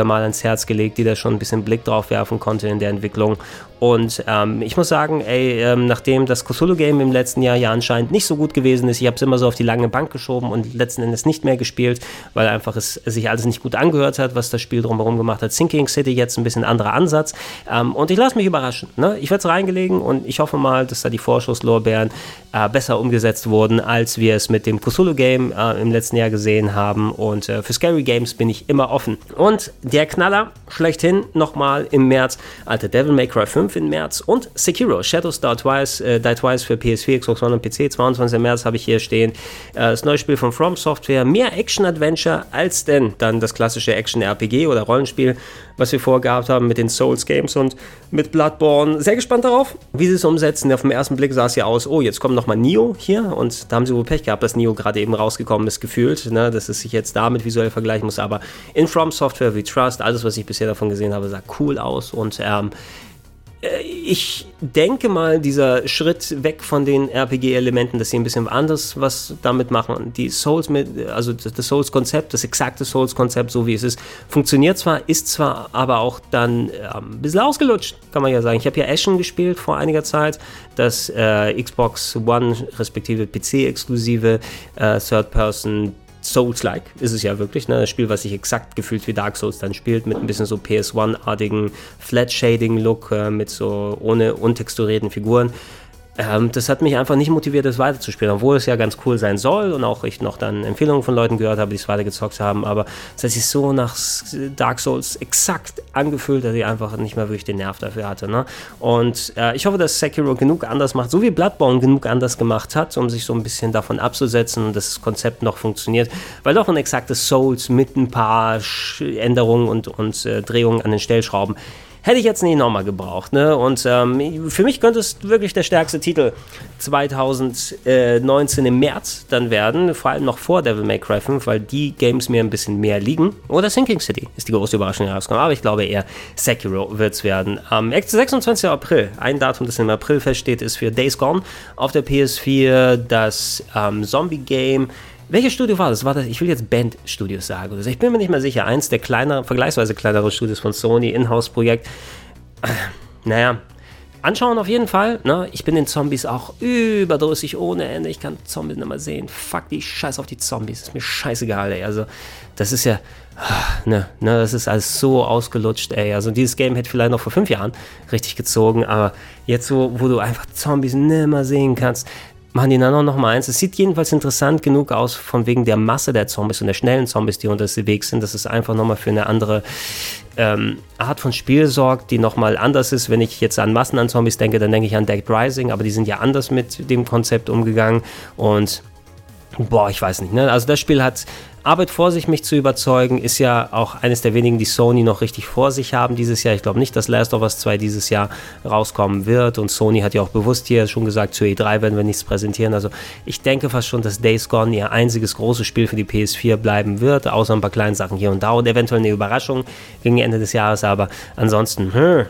häufiger mal ans Herz gelegt, die da schon ein bisschen Blick drauf werfen konnte in der Entwicklung. Und ähm, ich muss sagen, ey, ähm, nachdem das Cthulhu-Game im letzten Jahr ja anscheinend nicht so gut gewesen ist, ich habe es immer so auf die lange Bank geschoben und letzten Endes nicht mehr gespielt, weil einfach es sich alles nicht gut angehört hat, was das Spiel drumherum gemacht hat. Sinking City jetzt ein bisschen anderer Ansatz. Ähm, und ich lasse mich überraschen. Ne? Ich werde es reingelegen und ich hoffe mal, dass da die Vorschusslorbeeren äh, besser umgesetzt wurden, als wir es mit dem Cthulhu-Game äh, im letzten Jahr gesehen haben. Und äh, für Scary Games bin ich immer offen. Und der Knaller schlechthin nochmal im März, alter Devil May Cry 5 im März und Sekiro, Shadows Die Twice, äh, Die Twice für PS4, Xbox One und PC, 22. März habe ich hier stehen. Äh, das neue Spiel von From Software, mehr Action-Adventure als denn dann das klassische Action-RPG oder Rollenspiel, was wir vorgehabt haben mit den Souls Games und mit Bloodborne. Sehr gespannt darauf, wie sie es umsetzen. Auf den ersten Blick sah es ja aus, oh, jetzt kommt nochmal Nio hier und da haben sie wohl Pech gehabt, dass Nio gerade eben rausgekommen ist, gefühlt, ne, dass es sich jetzt damit visuell vergleichen muss, aber in From Software We Trust, alles, was ich bisher davon gesehen habe, sah cool aus und ähm, äh, ich denke mal, dieser Schritt weg von den RPG-Elementen, dass sie ein bisschen anders was damit machen. Die Souls mit, also das Souls-Konzept, das exakte Souls-Konzept, so wie es ist, funktioniert zwar, ist zwar aber auch dann äh, ein bisschen ausgelutscht, kann man ja sagen. Ich habe ja Ashen gespielt vor einiger Zeit, das äh, Xbox One respektive PC-exklusive äh, Third-Person Souls-like ist es ja wirklich, ne? Das Spiel, was sich exakt gefühlt wie Dark Souls dann spielt, mit ein bisschen so PS1-artigen Flat-Shading-Look, äh, mit so ohne untexturierten Figuren. Ähm, das hat mich einfach nicht motiviert, das weiterzuspielen, obwohl es ja ganz cool sein soll und auch ich noch dann Empfehlungen von Leuten gehört habe, die es weitergezockt haben. Aber es hat sich so nach Dark Souls exakt angefühlt, dass ich einfach nicht mehr wirklich den Nerv dafür hatte. Ne? Und äh, ich hoffe, dass Sekiro genug anders macht, so wie Bloodborne genug anders gemacht hat, um sich so ein bisschen davon abzusetzen und das Konzept noch funktioniert. Weil doch ein exaktes Souls mit ein paar Änderungen und, und äh, Drehungen an den Stellschrauben hätte ich jetzt nicht nochmal gebraucht. Ne? Und ähm, für mich könnte es wirklich der stärkste Titel 2019 im März dann werden, vor allem noch vor Devil May Cry 5, weil die Games mir ein bisschen mehr liegen. Oder Sinking City ist die große Überraschung herausgekommen, aber ich glaube eher Sekiro wird es werden. Am 26. April, ein Datum, das im April feststeht, ist für Days Gone auf der PS4 das ähm, Zombie-Game welches Studio war das? War das? Ich will jetzt Band Studios sagen. Ich bin mir nicht mehr sicher. Eins der kleineren, vergleichsweise kleineren Studios von Sony, Inhouse-Projekt. Naja, anschauen auf jeden Fall. Ne? Ich bin den Zombies auch überdrüssig ohne Ende. Ich kann Zombies nicht mehr sehen. Fuck die Scheiß auf die Zombies. Ist mir scheißegal, ey. Also, das ist ja. Ne, ne, das ist alles so ausgelutscht, ey. Also dieses Game hätte vielleicht noch vor fünf Jahren richtig gezogen, aber jetzt so, wo du einfach Zombies nimmer sehen kannst, machen die dann noch mal eins. Es sieht jedenfalls interessant genug aus, von wegen der Masse der Zombies und der schnellen Zombies, die unterwegs sind, dass es einfach nochmal für eine andere ähm, Art von Spiel sorgt, die nochmal anders ist. Wenn ich jetzt an Massen an Zombies denke, dann denke ich an Dead Rising, aber die sind ja anders mit dem Konzept umgegangen und boah, ich weiß nicht. Ne? Also das Spiel hat Arbeit vor sich, mich zu überzeugen, ist ja auch eines der wenigen, die Sony noch richtig vor sich haben dieses Jahr. Ich glaube nicht, dass Last of Us 2 dieses Jahr rauskommen wird und Sony hat ja auch bewusst hier schon gesagt, zur E3 werden wir nichts präsentieren. Also ich denke fast schon, dass Days Gone ihr einziges großes Spiel für die PS4 bleiben wird, außer ein paar kleinen Sachen hier und da und eventuell eine Überraschung gegen Ende des Jahres, aber ansonsten, hm,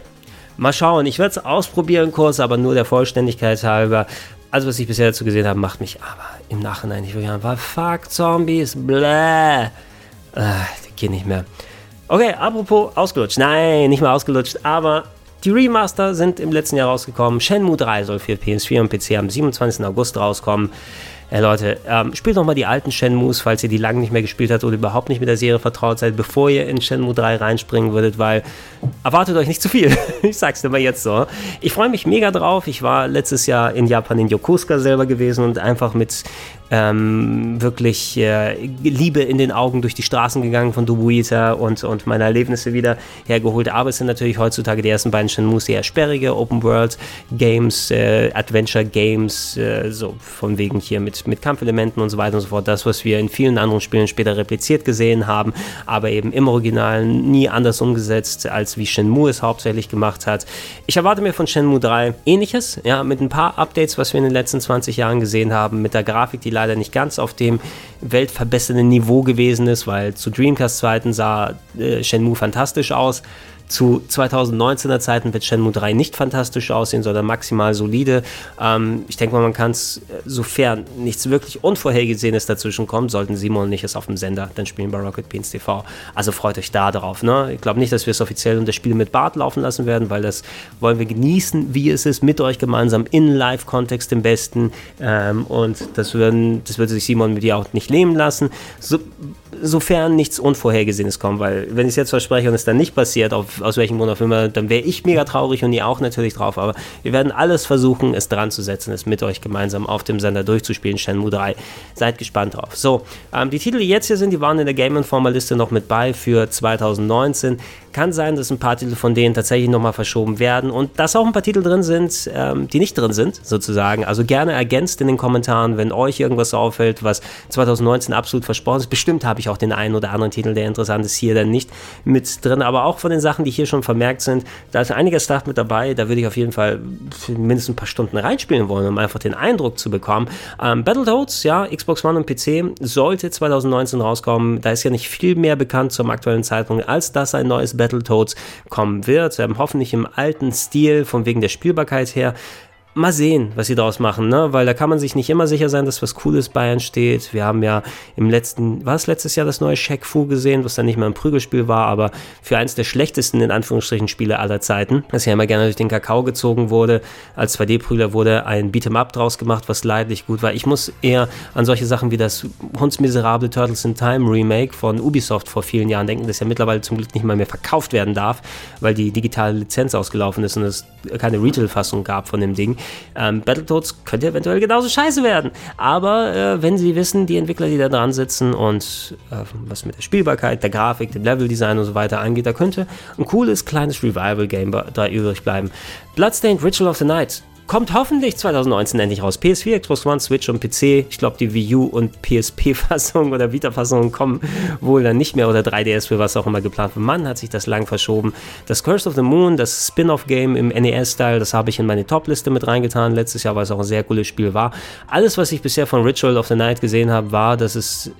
Mal schauen, ich werde es ausprobieren kurz, aber nur der Vollständigkeit halber. Also, was ich bisher dazu gesehen habe, macht mich aber im Nachhinein nicht wirklich an. Weil fuck Zombies, bläh. Äh, geht nicht mehr. Okay, apropos ausgelutscht. Nein, nicht mehr ausgelutscht, aber die Remaster sind im letzten Jahr rausgekommen. Shenmue 3 soll für PS4 und PC am 27. August rauskommen. Hey Leute, ähm, spielt doch mal die alten Shenmues, falls ihr die lange nicht mehr gespielt habt oder überhaupt nicht mit der Serie vertraut seid, bevor ihr in Shenmue 3 reinspringen würdet, weil erwartet euch nicht zu viel. [laughs] ich sag's dir mal jetzt so. Ich freue mich mega drauf. Ich war letztes Jahr in Japan in Yokosuka selber gewesen und einfach mit ähm, wirklich äh, Liebe in den Augen durch die Straßen gegangen von Dubuita und, und meine Erlebnisse wieder hergeholt. Aber es sind natürlich heutzutage die ersten beiden Shenmue eher sperrige Open World Games, äh, Adventure Games, äh, so von wegen hier mit, mit Kampfelementen und so weiter und so fort. Das, was wir in vielen anderen Spielen später repliziert gesehen haben, aber eben im Original nie anders umgesetzt, als wie Shenmue es hauptsächlich gemacht hat. Ich erwarte mir von Shenmue 3 ähnliches, ja, mit ein paar Updates, was wir in den letzten 20 Jahren gesehen haben, mit der Grafik, die leider nicht ganz auf dem weltverbessernden Niveau gewesen ist, weil zu Dreamcast-Zeiten sah äh, Shenmue fantastisch aus. Zu 2019er Zeiten wird Shenmue 3 nicht fantastisch aussehen, sondern maximal solide. Ähm, ich denke mal, man kann es, äh, sofern nichts wirklich Unvorhergesehenes dazwischen kommt, sollten Simon und ich es auf dem Sender dann spielen bei Rocket Beans TV. Also freut euch da drauf. Ne? Ich glaube nicht, dass wir es offiziell unter Spiel mit Bart laufen lassen werden, weil das wollen wir genießen, wie es ist, mit euch gemeinsam in Live-Kontext im Besten. Ähm, und das, würden, das würde sich Simon mit dir auch nicht leben lassen. So, sofern nichts Unvorhergesehenes kommt, weil wenn ich es jetzt verspreche und es dann nicht passiert, auf, aus welchem Grund auch immer, dann wäre ich mega traurig und ihr auch natürlich drauf, aber wir werden alles versuchen, es dran zu setzen, es mit euch gemeinsam auf dem Sender durchzuspielen, Shenmue 3. Seid gespannt drauf. So, ähm, die Titel, die jetzt hier sind, die waren in der Game Informer Liste noch mit bei für 2019. Kann sein, dass ein paar Titel von denen tatsächlich nochmal verschoben werden und dass auch ein paar Titel drin sind, ähm, die nicht drin sind, sozusagen. Also gerne ergänzt in den Kommentaren, wenn euch irgendwas auffällt, was 2019 absolut versprochen ist. Bestimmt habe ich auch den einen oder anderen Titel, der interessant ist, hier dann nicht mit drin. Aber auch von den Sachen, die hier schon vermerkt sind, da ist einiges Stuff mit dabei. Da würde ich auf jeden Fall mindestens ein paar Stunden reinspielen wollen, um einfach den Eindruck zu bekommen. Ähm, Battletoads, ja, Xbox One und PC sollte 2019 rauskommen. Da ist ja nicht viel mehr bekannt zum aktuellen Zeitpunkt, als dass ein neues Battletoads kommen wird. Ähm, hoffentlich im alten Stil, von wegen der Spielbarkeit her mal sehen, was sie daraus machen, ne? Weil da kann man sich nicht immer sicher sein, dass was Cooles bei entsteht. Wir haben ja im letzten, war es letztes Jahr das neue Shaq Fu gesehen, was dann nicht mehr ein Prügelspiel war, aber für eins der schlechtesten, in Anführungsstrichen, Spiele aller Zeiten, das ja immer gerne durch den Kakao gezogen wurde. Als 2D-Prügler wurde ein Beat'em Up draus gemacht, was leidlich gut war. Ich muss eher an solche Sachen wie das hundsmiserable Turtles in Time Remake von Ubisoft vor vielen Jahren denken, das ja mittlerweile zum Glück nicht mal mehr verkauft werden darf, weil die digitale Lizenz ausgelaufen ist und es keine Retail-Fassung gab von dem Ding. Ähm, Battletoads könnte eventuell genauso scheiße werden. Aber äh, wenn sie wissen, die Entwickler, die da dran sitzen und äh, was mit der Spielbarkeit, der Grafik, dem Leveldesign und so weiter angeht, da könnte ein cooles kleines Revival-Game da übrig bleiben. Bloodstained Ritual of the Night Kommt hoffentlich 2019 endlich raus. PS4, Xbox One, Switch und PC. Ich glaube, die Wii U und PSP-Fassung [laughs] oder Vita-Fassung kommen wohl dann nicht mehr oder 3DS für was auch immer geplant. Mann, hat sich das lang verschoben. Das Curse of the Moon, das Spin-off-Game im NES-Style, das habe ich in meine Top-Liste mit reingetan letztes Jahr, weil es auch ein sehr cooles Spiel war. Alles, was ich bisher von Ritual of the Night gesehen habe, war, dass es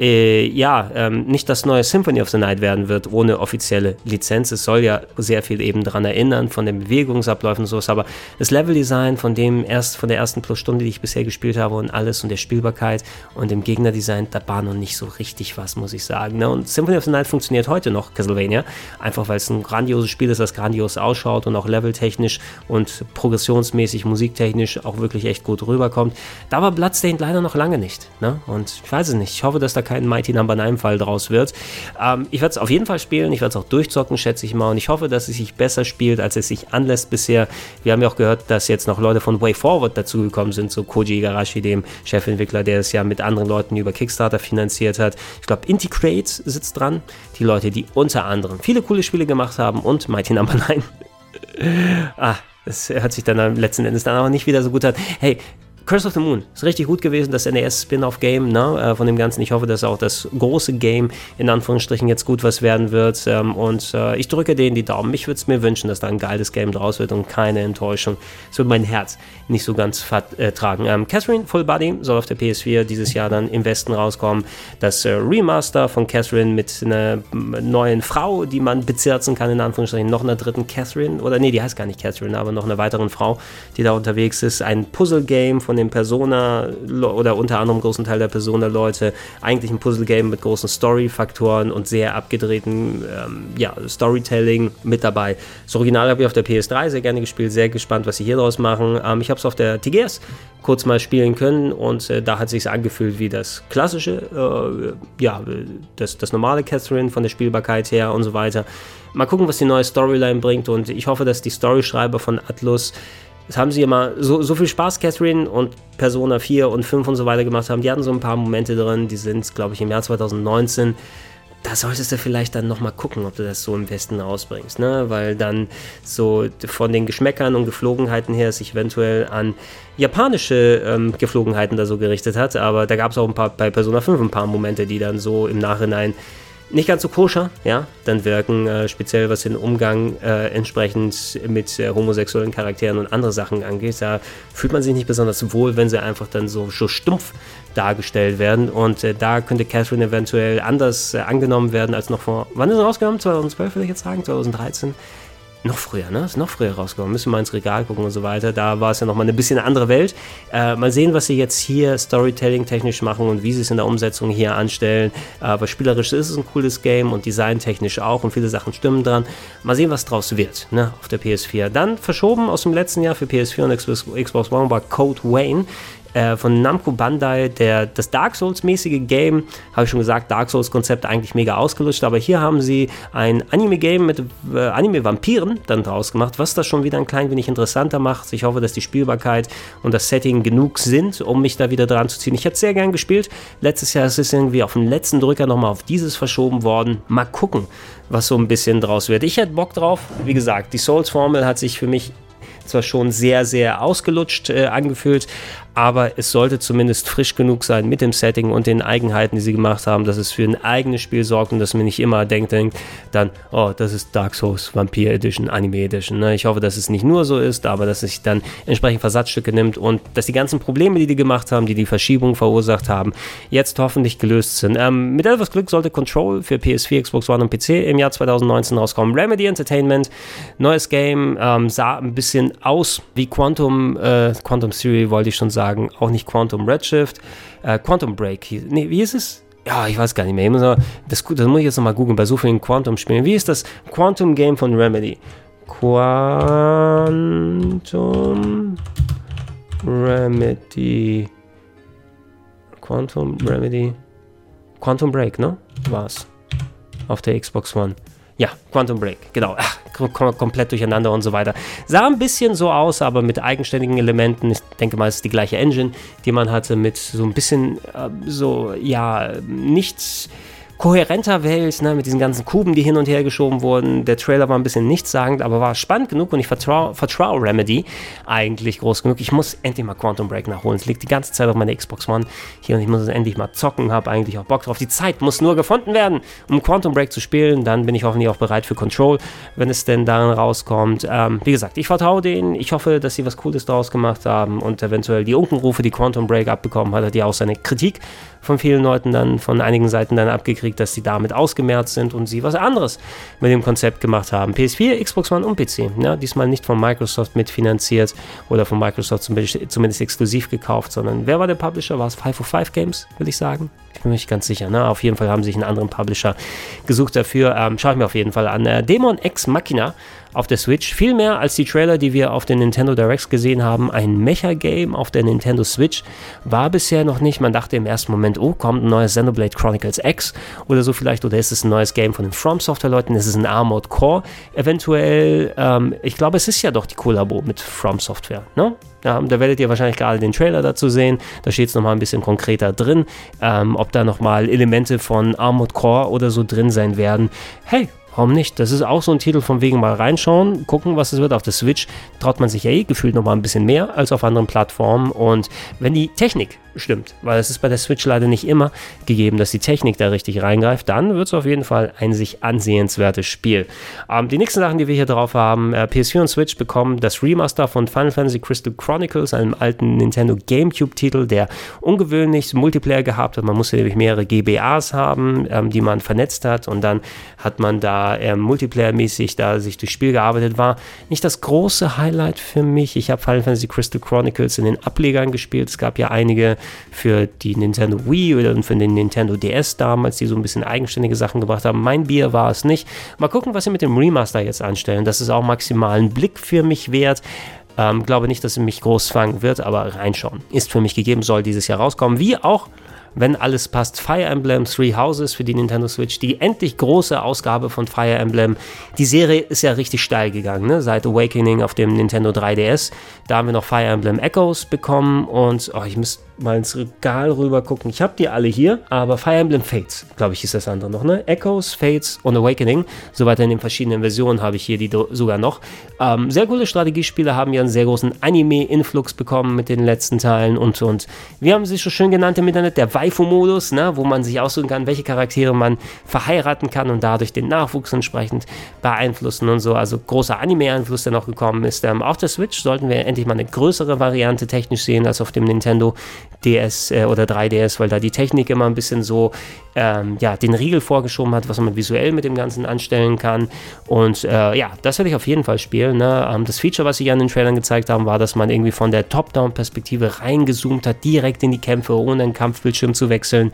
äh, ja, ähm, nicht das neue Symphony of the Night werden wird ohne offizielle Lizenz. Es soll ja sehr viel eben daran erinnern, von den Bewegungsabläufen und sowas, aber das Leveldesign von dem erst, von der ersten Plus-Stunde, die ich bisher gespielt habe und alles und der Spielbarkeit und dem Gegnerdesign, da war noch nicht so richtig was, muss ich sagen. Ne? Und Symphony of the Night funktioniert heute noch, Castlevania, einfach weil es ein grandioses Spiel ist, das grandios ausschaut und auch leveltechnisch und progressionsmäßig, musiktechnisch auch wirklich echt gut rüberkommt. Da war Bloodstained leider noch lange nicht. Ne? Und ich weiß es nicht, ich hoffe, dass da kein Mighty Number 9 Fall draus wird. Ähm, ich werde es auf jeden Fall spielen, ich werde es auch durchzocken, schätze ich mal. Und ich hoffe, dass es sich besser spielt, als es sich anlässt bisher. Wir haben ja auch gehört, dass jetzt noch Leute von Way Forward dazugekommen sind, so Koji Igarashi, dem Chefentwickler, der es ja mit anderen Leuten über Kickstarter finanziert hat. Ich glaube, Integrate sitzt dran. Die Leute, die unter anderem viele coole Spiele gemacht haben und Mighty Number 9. [laughs] ah, das hört sich dann letzten Endes dann auch nicht wieder so gut an. Hey, Curse of the Moon ist richtig gut gewesen, das NES-Spin-off-Game ne, äh, von dem Ganzen. Ich hoffe, dass auch das große Game in Anführungsstrichen jetzt gut was werden wird. Ähm, und äh, ich drücke denen die Daumen. Ich würde es mir wünschen, dass da ein geiles Game draus wird und keine Enttäuschung. Das wird mein Herz nicht so ganz vertragen. Äh, ähm, Catherine Full Body soll auf der PS4 dieses Jahr dann im Westen rauskommen. Das äh, Remaster von Catherine mit einer neuen Frau, die man bezirzen kann, in Anführungsstrichen. Noch einer dritten Catherine. Oder nee, die heißt gar nicht Catherine, aber noch einer weiteren Frau, die da unterwegs ist. Ein Puzzle-Game von von den Persona oder unter anderem großen Teil der Persona-Leute eigentlich ein Puzzle-Game mit großen Story-Faktoren und sehr abgedrehten ähm, ja, Storytelling mit dabei. Das Original habe ich auf der PS3 sehr gerne gespielt, sehr gespannt, was sie hier draus machen. Ähm, ich habe es auf der TGS kurz mal spielen können und äh, da hat sich angefühlt wie das klassische, äh, ja, das, das normale Catherine von der Spielbarkeit her und so weiter. Mal gucken, was die neue Storyline bringt und ich hoffe, dass die Storyschreiber von Atlus das haben sie immer so, so viel Spaß, Catherine und Persona 4 und 5 und so weiter gemacht haben. Die hatten so ein paar Momente drin, die sind, glaube ich, im Jahr 2019. Da solltest du vielleicht dann nochmal gucken, ob du das so im Westen rausbringst, ne? Weil dann so von den Geschmäckern und Geflogenheiten her sich eventuell an japanische ähm, Geflogenheiten da so gerichtet hat. Aber da gab es auch ein paar bei Persona 5 ein paar Momente, die dann so im Nachhinein nicht ganz so koscher, ja, dann wirken, äh, speziell was den Umgang äh, entsprechend mit äh, homosexuellen Charakteren und andere Sachen angeht. Da fühlt man sich nicht besonders wohl, wenn sie einfach dann so, so stumpf dargestellt werden. Und äh, da könnte Catherine eventuell anders äh, angenommen werden als noch vor, wann ist sie rausgenommen? 2012 würde ich jetzt sagen, 2013 noch früher, ne? Ist noch früher rausgekommen. Müssen wir mal ins Regal gucken und so weiter. Da war es ja nochmal eine bisschen andere Welt. Äh, mal sehen, was sie jetzt hier Storytelling-technisch machen und wie sie es in der Umsetzung hier anstellen. Aber spielerisch ist es ein cooles Game und designtechnisch auch und viele Sachen stimmen dran. Mal sehen, was draus wird, ne? Auf der PS4. Dann verschoben aus dem letzten Jahr für PS4 und Xbox One war Code Wayne äh, von Namco Bandai, der, das Dark Souls-mäßige Game, habe ich schon gesagt, Dark Souls-Konzept eigentlich mega ausgelutscht, aber hier haben sie ein Anime-Game mit äh, Anime-Vampiren dann draus gemacht, was das schon wieder ein klein wenig interessanter macht. Ich hoffe, dass die Spielbarkeit und das Setting genug sind, um mich da wieder dran zu ziehen. Ich hätte sehr gern gespielt. Letztes Jahr ist es irgendwie auf den letzten Drücker nochmal auf dieses verschoben worden. Mal gucken, was so ein bisschen draus wird. Ich hätte Bock drauf. Wie gesagt, die Souls-Formel hat sich für mich zwar schon sehr, sehr ausgelutscht äh, angefühlt, aber es sollte zumindest frisch genug sein mit dem Setting und den Eigenheiten, die sie gemacht haben, dass es für ein eigenes Spiel sorgt und dass man nicht immer denkt, denkt dann, oh, das ist Dark Souls Vampire Edition, Anime Edition. Ne? Ich hoffe, dass es nicht nur so ist, aber dass sich dann entsprechend Versatzstücke nimmt und dass die ganzen Probleme, die die gemacht haben, die die Verschiebung verursacht haben, jetzt hoffentlich gelöst sind. Ähm, mit etwas Glück sollte Control für PS4, Xbox One und PC im Jahr 2019 rauskommen. Remedy Entertainment, neues Game, ähm, sah ein bisschen aus wie Quantum, äh, Quantum Theory wollte ich schon sagen, auch nicht Quantum Redshift, äh, Quantum Break. Nee, wie ist es? Ja, ich weiß gar nicht mehr. Das, das muss ich jetzt nochmal googeln bei so vielen Quantum-Spielen. Wie ist das Quantum Game von Remedy? Quantum Remedy. Quantum Remedy. Quantum Break, ne? War's. Auf der Xbox One. Ja, Quantum Break, genau. Ach, komplett durcheinander und so weiter. Sah ein bisschen so aus, aber mit eigenständigen Elementen. Ich denke mal, es ist die gleiche Engine, die man hatte, mit so ein bisschen äh, so, ja, nichts kohärenter Welt, ne, mit diesen ganzen Kuben, die hin und her geschoben wurden. Der Trailer war ein bisschen nichtssagend, aber war spannend genug und ich vertraue vertrau Remedy eigentlich groß genug. Ich muss endlich mal Quantum Break nachholen. Es liegt die ganze Zeit auf meiner Xbox One hier und ich muss es endlich mal zocken, habe eigentlich auch Bock drauf. Die Zeit muss nur gefunden werden, um Quantum Break zu spielen. Dann bin ich hoffentlich auch bereit für Control, wenn es denn dann rauskommt. Ähm, wie gesagt, ich vertraue denen. Ich hoffe, dass sie was Cooles daraus gemacht haben und eventuell die Unkenrufe, die Quantum Break abbekommen hat, hat ja auch seine Kritik von vielen Leuten dann, von einigen Seiten dann abgekriegt, dass sie damit ausgemerzt sind und sie was anderes mit dem Konzept gemacht haben. PS4, Xbox One und PC. Ja, diesmal nicht von Microsoft mitfinanziert oder von Microsoft zumindest, exklusiv gekauft, sondern wer war der Publisher? War es 505 Games, will ich sagen? Ich bin mir nicht ganz sicher. Ne? Auf jeden Fall haben sie sich einen anderen Publisher gesucht dafür. Ähm, schaue ich mir auf jeden Fall an. Äh, Demon X Machina auf der Switch. Viel mehr als die Trailer, die wir auf den Nintendo Directs gesehen haben. Ein Mecha-Game auf der Nintendo Switch war bisher noch nicht. Man dachte im ersten Moment, oh, kommt ein neues Xenoblade Chronicles X oder so vielleicht. Oder ist es ein neues Game von den From Software-Leuten? Ist es ein Armored Core? Eventuell, ähm, ich glaube, es ist ja doch die Kollabo mit From Software. Ne? Ja, da werdet ihr wahrscheinlich gerade den Trailer dazu sehen. Da steht es nochmal ein bisschen konkreter drin, ähm, ob da nochmal Elemente von Armored Core oder so drin sein werden. Hey, Warum nicht? Das ist auch so ein Titel von wegen mal reinschauen, gucken, was es wird. Auf der Switch traut man sich ja eh gefühlt noch mal ein bisschen mehr als auf anderen Plattformen. Und wenn die Technik stimmt, weil es ist bei der Switch leider nicht immer gegeben, dass die Technik da richtig reingreift, dann wird es auf jeden Fall ein sich ansehenswertes Spiel. Ähm, die nächsten Sachen, die wir hier drauf haben, äh, PS4 und Switch bekommen das Remaster von Final Fantasy Crystal Chronicles, einem alten Nintendo GameCube-Titel, der ungewöhnlich Multiplayer gehabt hat. Man musste nämlich mehrere GBAs haben, ähm, die man vernetzt hat und dann hat man da ähm, Multiplayer-mäßig da sich durchs Spiel gearbeitet. War nicht das große Highlight für mich. Ich habe Final Fantasy Crystal Chronicles in den Ablegern gespielt. Es gab ja einige für die Nintendo Wii oder für den Nintendo DS damals, die so ein bisschen eigenständige Sachen gebracht haben. Mein Bier war es nicht. Mal gucken, was sie mit dem Remaster jetzt anstellen. Das ist auch maximal ein Blick für mich wert. Ähm, glaube nicht, dass es mich groß fangen wird, aber reinschauen. Ist für mich gegeben, soll dieses Jahr rauskommen. Wie auch wenn alles passt, Fire Emblem Three Houses für die Nintendo Switch, die endlich große Ausgabe von Fire Emblem. Die Serie ist ja richtig steil gegangen, ne? seit Awakening auf dem Nintendo 3DS. Da haben wir noch Fire Emblem Echoes bekommen und oh, ich muss mal ins Regal rüber gucken. Ich habe die alle hier, aber Fire Emblem Fates, glaube ich, ist das andere noch, ne? Echoes, Fates und Awakening. Soweit in den verschiedenen Versionen habe ich hier die sogar noch. Ähm, sehr coole Strategiespiele haben ja einen sehr großen Anime-Influx bekommen mit den letzten Teilen und und. Wir haben sie schon schön genannt im Internet, der Waifu-Modus, ne? wo man sich aussuchen kann, welche Charaktere man verheiraten kann und dadurch den Nachwuchs entsprechend beeinflussen und so. Also großer Anime-Einfluss, der noch gekommen ist. Ähm, auf der Switch sollten wir endlich mal eine größere Variante technisch sehen als auf dem Nintendo DS äh, oder 3DS, weil da die Technik immer ein bisschen so ähm, ja, den Riegel vorgeschoben hat, was man visuell mit dem Ganzen anstellen kann. Und äh, ja, das werde ich auf jeden Fall spielen. Ne? Ähm, das Feature, was sie an den Trailern gezeigt haben, war, dass man irgendwie von der Top-Down-Perspektive reingezoomt hat, direkt in die Kämpfe, ohne einen Kampfbildschirm zu wechseln.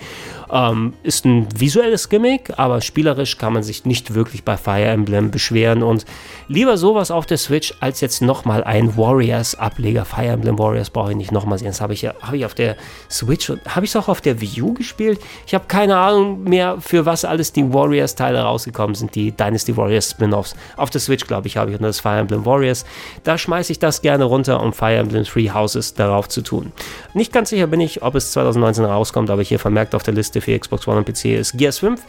Ähm, ist ein visuelles Gimmick, aber spielerisch kann man sich nicht wirklich bei Fire Emblem beschweren und lieber sowas auf der Switch als jetzt nochmal ein Warriors-Ableger. Fire Emblem Warriors brauche ich nicht nochmal sehen. Das habe ich, hab ich auf der Switch und habe ich es auch auf der Wii U gespielt. Ich habe keine Ahnung mehr, für was alles die Warriors-Teile rausgekommen sind, die Dynasty Warriors Spin-Offs. Auf der Switch, glaube ich, habe ich nur das Fire Emblem Warriors. Da schmeiße ich das gerne runter, um Fire Emblem Three Houses darauf zu tun. Nicht ganz sicher bin ich, ob es 2019 rauskommt, aber hier vermerkt auf der Liste für Xbox One und PC ist Gears 5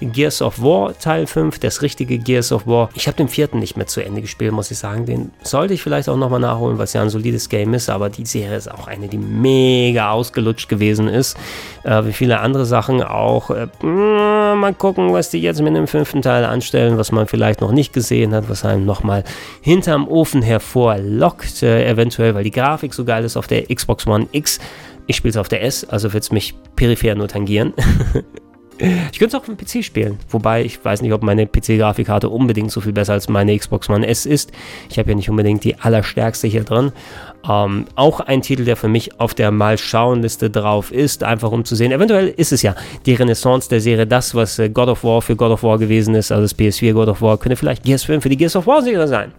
Gears of War Teil 5, das richtige Gears of War. Ich habe den vierten nicht mehr zu Ende gespielt, muss ich sagen. Den sollte ich vielleicht auch nochmal nachholen, was ja ein solides Game ist, aber die Serie ist auch eine, die mega ausgelutscht gewesen ist. Äh, wie viele andere Sachen auch. Äh, mal gucken, was die jetzt mit dem fünften Teil anstellen, was man vielleicht noch nicht gesehen hat, was einem nochmal hinterm Ofen hervorlockt, äh, eventuell, weil die Grafik so geil ist auf der Xbox One X. Ich spiele es auf der S, also wird es mich peripher nur tangieren. [laughs] Ich könnte es auch auf dem PC spielen, wobei ich weiß nicht, ob meine PC-Grafikkarte unbedingt so viel besser als meine Xbox One S ist. Ich habe ja nicht unbedingt die allerstärkste hier drin. Ähm, auch ein Titel, der für mich auf der Mal-Schauen-Liste drauf ist, einfach um zu sehen. Eventuell ist es ja die Renaissance der Serie, das, was äh, God of War für God of War gewesen ist, also das PS4 God of War, könnte vielleicht Gears 5 für die Gears of War-Serie sein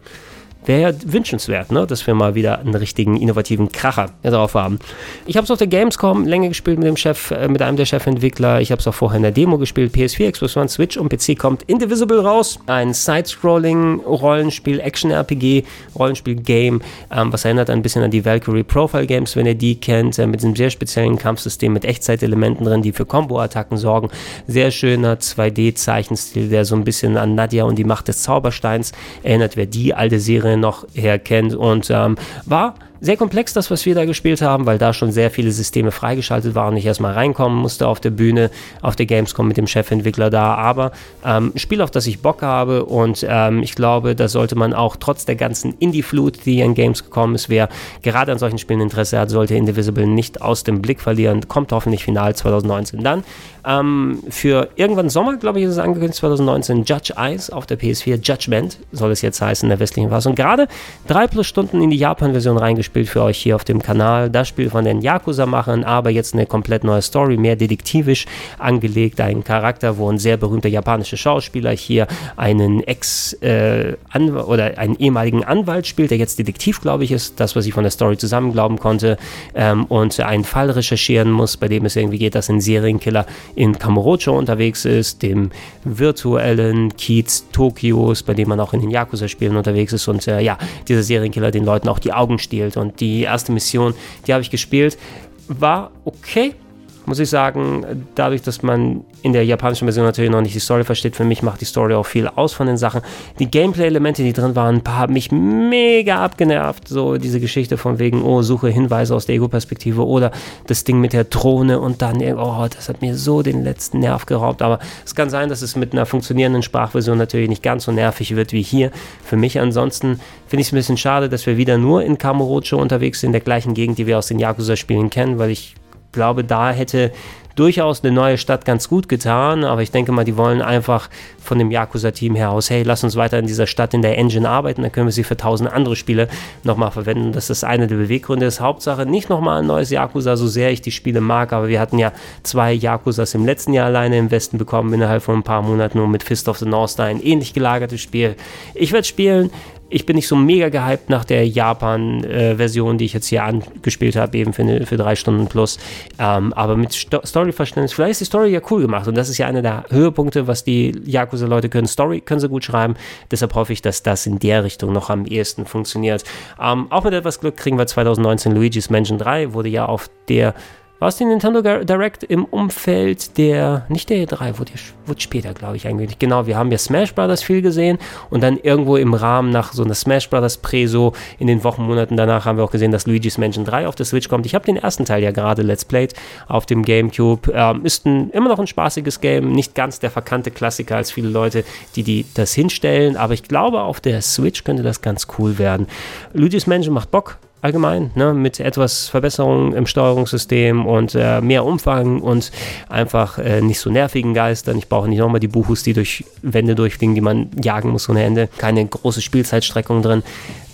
wäre ja wünschenswert, ne? dass wir mal wieder einen richtigen innovativen Kracher drauf haben. Ich habe es auf der Gamescom länger gespielt mit dem Chef, äh, mit einem der Chefentwickler. Ich habe es auch vorher in der Demo gespielt. PS4, Xbox One, Switch und PC kommt Indivisible raus. Ein Side-Scrolling-Rollenspiel, Action-RPG, Rollenspiel-Game, ähm, was erinnert ein bisschen an die Valkyrie Profile Games, wenn ihr die kennt, äh, mit einem sehr speziellen Kampfsystem mit Echtzeitelementen drin, die für Combo-Attacken sorgen. Sehr schöner 2D-Zeichenstil, der so ein bisschen an Nadia und die Macht des Zaubersteins erinnert, wer die alte Serie noch herkennt und ähm, war sehr komplex, das, was wir da gespielt haben, weil da schon sehr viele Systeme freigeschaltet waren und ich erstmal reinkommen musste auf der Bühne, auf der Gamescom mit dem Chefentwickler da. Aber ähm, Spiel, auf das ich Bock habe und ähm, ich glaube, da sollte man auch trotz der ganzen Indie-Flut, die in Games gekommen ist, wer gerade an solchen Spielen Interesse hat, sollte Indivisible nicht aus dem Blick verlieren. Kommt hoffentlich final 2019 dann. Ähm, für irgendwann Sommer, glaube ich, ist es angekündigt, 2019, Judge Eyes auf der PS4. Judgment soll es jetzt heißen in der westlichen Fassung. Gerade drei plus Stunden in die Japan-Version reingespielt gespielt für euch hier auf dem Kanal. Das Spiel von den Yakuza-Machern, aber jetzt eine komplett neue Story, mehr detektivisch angelegt. Ein Charakter, wo ein sehr berühmter japanischer Schauspieler hier einen Ex- äh, oder einen ehemaligen Anwalt spielt, der jetzt Detektiv, glaube ich, ist. Das, was ich von der Story zusammen glauben konnte. Ähm, und einen Fall recherchieren muss, bei dem es irgendwie geht, dass ein Serienkiller in Kamurocho unterwegs ist, dem virtuellen Kiez Tokios, bei dem man auch in den Yakuza-Spielen unterwegs ist. Und äh, ja, dieser Serienkiller den Leuten auch die Augen stiehlt. Und die erste Mission, die habe ich gespielt, war okay muss ich sagen, dadurch, dass man in der japanischen Version natürlich noch nicht die Story versteht, für mich macht die Story auch viel aus von den Sachen. Die Gameplay-Elemente, die drin waren, haben mich mega abgenervt. So diese Geschichte von wegen, oh, suche Hinweise aus der Ego-Perspektive oder das Ding mit der Drohne und dann, oh, das hat mir so den letzten Nerv geraubt. Aber es kann sein, dass es mit einer funktionierenden Sprachversion natürlich nicht ganz so nervig wird wie hier. Für mich ansonsten finde ich es ein bisschen schade, dass wir wieder nur in Kamurocho unterwegs sind, in der gleichen Gegend, die wir aus den Yakuza-Spielen kennen, weil ich glaube, da hätte durchaus eine neue Stadt ganz gut getan, aber ich denke mal, die wollen einfach von dem Yakuza-Team her aus, hey, lass uns weiter in dieser Stadt in der Engine arbeiten, dann können wir sie für tausend andere Spiele nochmal verwenden. Das ist eine der Beweggründe. Das ist Hauptsache nicht nochmal ein neues Yakuza, so sehr ich die Spiele mag, aber wir hatten ja zwei Yakuzas im letzten Jahr alleine im Westen bekommen, innerhalb von ein paar Monaten nur mit Fist of the North Star, ein ähnlich gelagertes Spiel. Ich werde spielen, ich bin nicht so mega gehypt nach der Japan-Version, äh, die ich jetzt hier angespielt habe, eben für, für drei Stunden plus. Ähm, aber mit Sto Story-Verständnis, vielleicht ist die Story ja cool gemacht und das ist ja einer der Höhepunkte, was die Yakuza-Leute können. Story können sie gut schreiben, deshalb hoffe ich, dass das in der Richtung noch am ehesten funktioniert. Ähm, auch mit etwas Glück kriegen wir 2019 Luigi's Mansion 3, wurde ja auf der war es die Nintendo Direct im Umfeld der, nicht der E3, wurde, wurde später, glaube ich, eigentlich. Genau, wir haben ja Smash Brothers viel gesehen und dann irgendwo im Rahmen nach so einer Smash Brothers Preso in den Wochen, Monaten danach haben wir auch gesehen, dass Luigi's Mansion 3 auf der Switch kommt. Ich habe den ersten Teil ja gerade Let's Played auf dem Gamecube. Ähm, ist ein, immer noch ein spaßiges Game, nicht ganz der verkannte Klassiker als viele Leute, die, die das hinstellen, aber ich glaube, auf der Switch könnte das ganz cool werden. Luigi's Mansion macht Bock, allgemein, ne, mit etwas Verbesserung im Steuerungssystem und äh, mehr Umfang und einfach äh, nicht so nervigen Geistern. Ich brauche nicht nochmal die Buchus, die durch Wände durchfliegen, die man jagen muss ohne Ende. Keine große Spielzeitstreckung drin.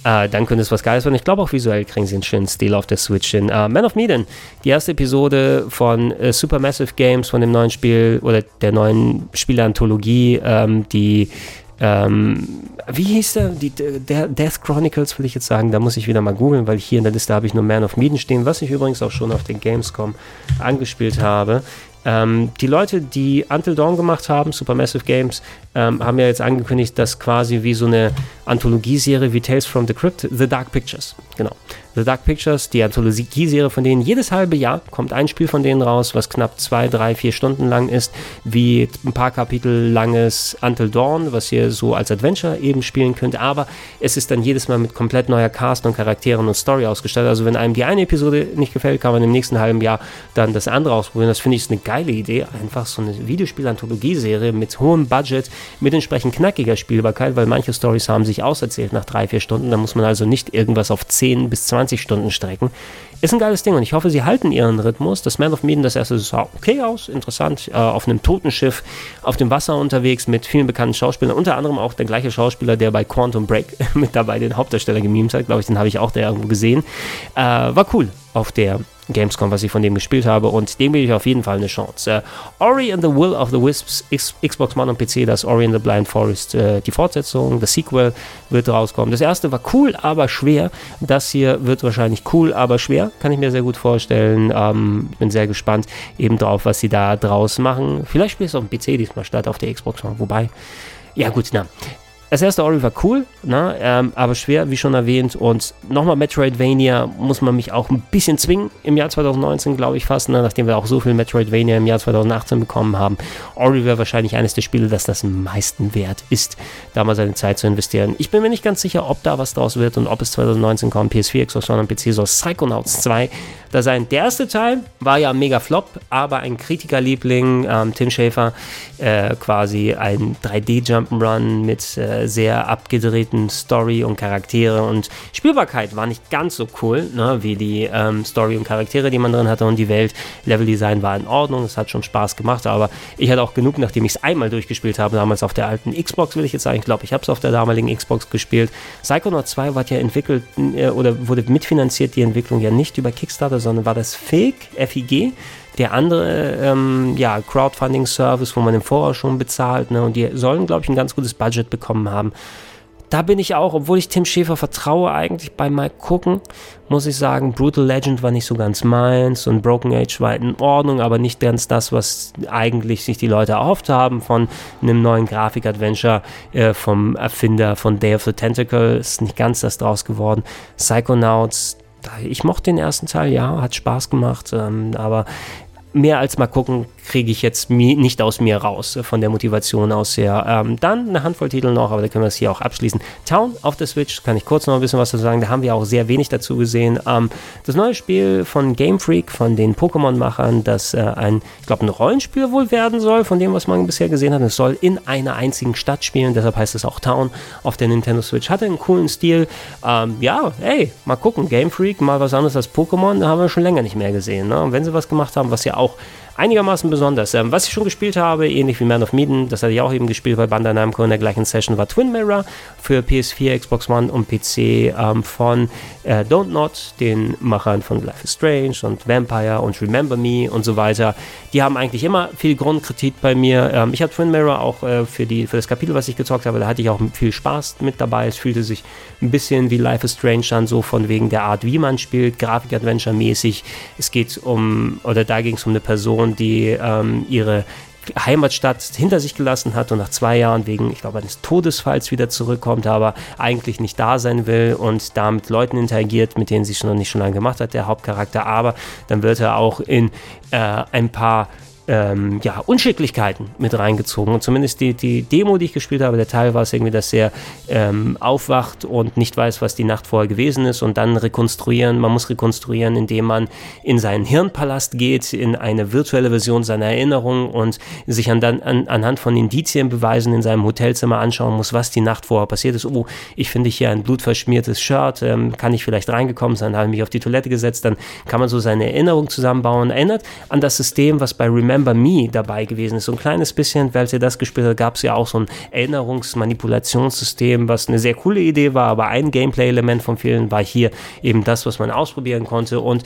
Äh, dann könnte es was Geiles werden. Ich glaube auch visuell kriegen sie einen schönen Stil auf der Switch hin. Uh, Man of Medan, die erste Episode von uh, Supermassive Games, von dem neuen Spiel oder der neuen Spieleanthologie, ähm, die ähm, wie hieß der? Die, der? Death Chronicles will ich jetzt sagen. Da muss ich wieder mal googeln, weil hier in der Liste habe ich nur Man of Medan stehen, was ich übrigens auch schon auf den Gamescom angespielt habe. Ähm, die Leute, die Until Dawn gemacht haben, Supermassive Games, ähm, haben ja jetzt angekündigt, dass quasi wie so eine Anthologieserie wie Tales from the Crypt, The Dark Pictures, genau, The Dark Pictures, die Anthologie-Serie von denen. Jedes halbe Jahr kommt ein Spiel von denen raus, was knapp zwei, drei, vier Stunden lang ist, wie ein paar Kapitel langes Until Dawn, was ihr so als Adventure eben spielen könnt. Aber es ist dann jedes Mal mit komplett neuer Cast und Charakteren und Story ausgestattet. Also wenn einem die eine Episode nicht gefällt, kann man im nächsten halben Jahr dann das andere ausprobieren. Das finde ich eine geile Idee. Einfach so eine Videospiel-Anthologie-Serie mit hohem Budget, mit entsprechend knackiger Spielbarkeit, weil manche Stories haben sich auserzählt nach drei, vier Stunden. Da muss man also nicht irgendwas auf 10 bis 20 20 Stunden strecken. Ist ein geiles Ding und ich hoffe, sie halten ihren Rhythmus. Das Man of Medan, das erste sah okay aus, interessant, äh, auf einem toten Schiff auf dem Wasser unterwegs mit vielen bekannten Schauspielern, unter anderem auch der gleiche Schauspieler, der bei Quantum Break [laughs] mit dabei den Hauptdarsteller gemimt hat, glaube ich, den habe ich auch da irgendwo gesehen. Äh, war cool auf der Gamescom, was ich von dem gespielt habe und dem gebe ich auf jeden Fall eine Chance. Äh, Ori and the Will of the Wisps, X Xbox One und PC, das Ori and the Blind Forest, äh, die Fortsetzung, das Sequel wird rauskommen. Das erste war cool, aber schwer. Das hier wird wahrscheinlich cool, aber schwer, kann ich mir sehr gut vorstellen. Ähm, bin sehr gespannt eben drauf, was sie da draus machen. Vielleicht spielst du auf dem PC diesmal statt auf der Xbox One, wobei ja, gut, na. Das erste Ori war cool, ne, ähm, aber schwer, wie schon erwähnt. Und nochmal Metroidvania muss man mich auch ein bisschen zwingen im Jahr 2019, glaube ich fast, ne, nachdem wir auch so viel Metroidvania im Jahr 2018 bekommen haben. Ori wäre wahrscheinlich eines der Spiele, das das am meisten wert ist, da mal seine Zeit zu investieren. Ich bin mir nicht ganz sicher, ob da was draus wird und ob es 2019 kommt. PS4, Xbox One und PC soll Psychonauts 2 da sein. Der erste Teil war ja mega Flop, aber ein Kritikerliebling, ähm, Tim Schafer, äh, quasi ein 3D-Jump'n'Run mit äh, sehr abgedrehten Story und Charaktere und Spielbarkeit war nicht ganz so cool, ne, wie die ähm, Story und Charaktere, die man drin hatte und die Welt. Leveldesign war in Ordnung, es hat schon Spaß gemacht, aber ich hatte auch genug, nachdem ich es einmal durchgespielt habe, damals auf der alten Xbox, will ich jetzt sagen, ich glaube, ich habe es auf der damaligen Xbox gespielt. Psychonaut 2 war ja entwickelt äh, oder wurde mitfinanziert, die Entwicklung ja nicht über Kickstarter, sondern war das FIG, FIG, der andere ähm, ja, Crowdfunding-Service, wo man im Voraus schon bezahlt. Ne? Und die sollen, glaube ich, ein ganz gutes Budget bekommen haben. Da bin ich auch, obwohl ich Tim Schäfer vertraue, eigentlich bei mal gucken, muss ich sagen, Brutal Legend war nicht so ganz meins und Broken Age war in Ordnung, aber nicht ganz das, was eigentlich sich die Leute erhofft haben von einem neuen Grafik-Adventure äh, vom Erfinder von Day of the Tentacle. Ist nicht ganz das draus geworden. Psychonauts, ich mochte den ersten Teil, ja, hat Spaß gemacht, ähm, aber mehr als mal gucken, kriege ich jetzt nicht aus mir raus, äh, von der Motivation aus her. Ähm, dann eine Handvoll Titel noch, aber da können wir es hier auch abschließen. Town auf der Switch, kann ich kurz noch ein bisschen was dazu sagen, da haben wir auch sehr wenig dazu gesehen. Ähm, das neue Spiel von Game Freak, von den Pokémon-Machern, das äh, ein, ich glaube, ein Rollenspiel wohl werden soll, von dem, was man bisher gesehen hat. Es soll in einer einzigen Stadt spielen, deshalb heißt es auch Town auf der Nintendo Switch. Hatte einen coolen Stil. Ähm, ja, ey, mal gucken, Game Freak, mal was anderes als Pokémon, da haben wir schon länger nicht mehr gesehen. Ne? Und wenn sie was gemacht haben, was ja auch auch einigermaßen besonders. Ähm, was ich schon gespielt habe, ähnlich wie Man of Medan, das hatte ich auch eben gespielt bei Bandai Namco in der gleichen Session, war Twin Mirror für PS4, Xbox One und PC ähm, von äh, Don't Not, den Machern von Life is Strange und Vampire und Remember Me und so weiter. Die haben eigentlich immer viel Grundkritik bei mir. Ähm, ich habe Twin Mirror auch äh, für, die, für das Kapitel, was ich gezockt habe, da hatte ich auch viel Spaß mit dabei. Es fühlte sich ein bisschen wie Life is Strange an, so von wegen der Art, wie man spielt, Grafik-Adventure-mäßig. Es geht um, oder da ging es um eine Person, die ähm, ihre Heimatstadt hinter sich gelassen hat und nach zwei Jahren wegen, ich glaube, eines Todesfalls wieder zurückkommt, aber eigentlich nicht da sein will und da mit Leuten interagiert, mit denen sie schon noch nicht schon lange gemacht hat, der Hauptcharakter. Aber dann wird er auch in äh, ein paar ähm, ja, Unschicklichkeiten mit reingezogen. Und zumindest die, die Demo, die ich gespielt habe, der Teil war es irgendwie, dass er ähm, aufwacht und nicht weiß, was die Nacht vorher gewesen ist und dann rekonstruieren. Man muss rekonstruieren, indem man in seinen Hirnpalast geht, in eine virtuelle Version seiner Erinnerung und sich an, an, anhand von Indizienbeweisen in seinem Hotelzimmer anschauen muss, was die Nacht vorher passiert ist. Oh, ich finde hier ein blutverschmiertes Shirt, ähm, kann ich vielleicht reingekommen sein, habe mich auf die Toilette gesetzt, dann kann man so seine Erinnerung zusammenbauen. Erinnert an das System, was bei Remember Remember Me dabei gewesen ist. So ein kleines bisschen, weil ihr das gespielt habt, gab es ja auch so ein Erinnerungsmanipulationssystem, was eine sehr coole Idee war, aber ein Gameplay-Element von vielen war hier eben das, was man ausprobieren konnte und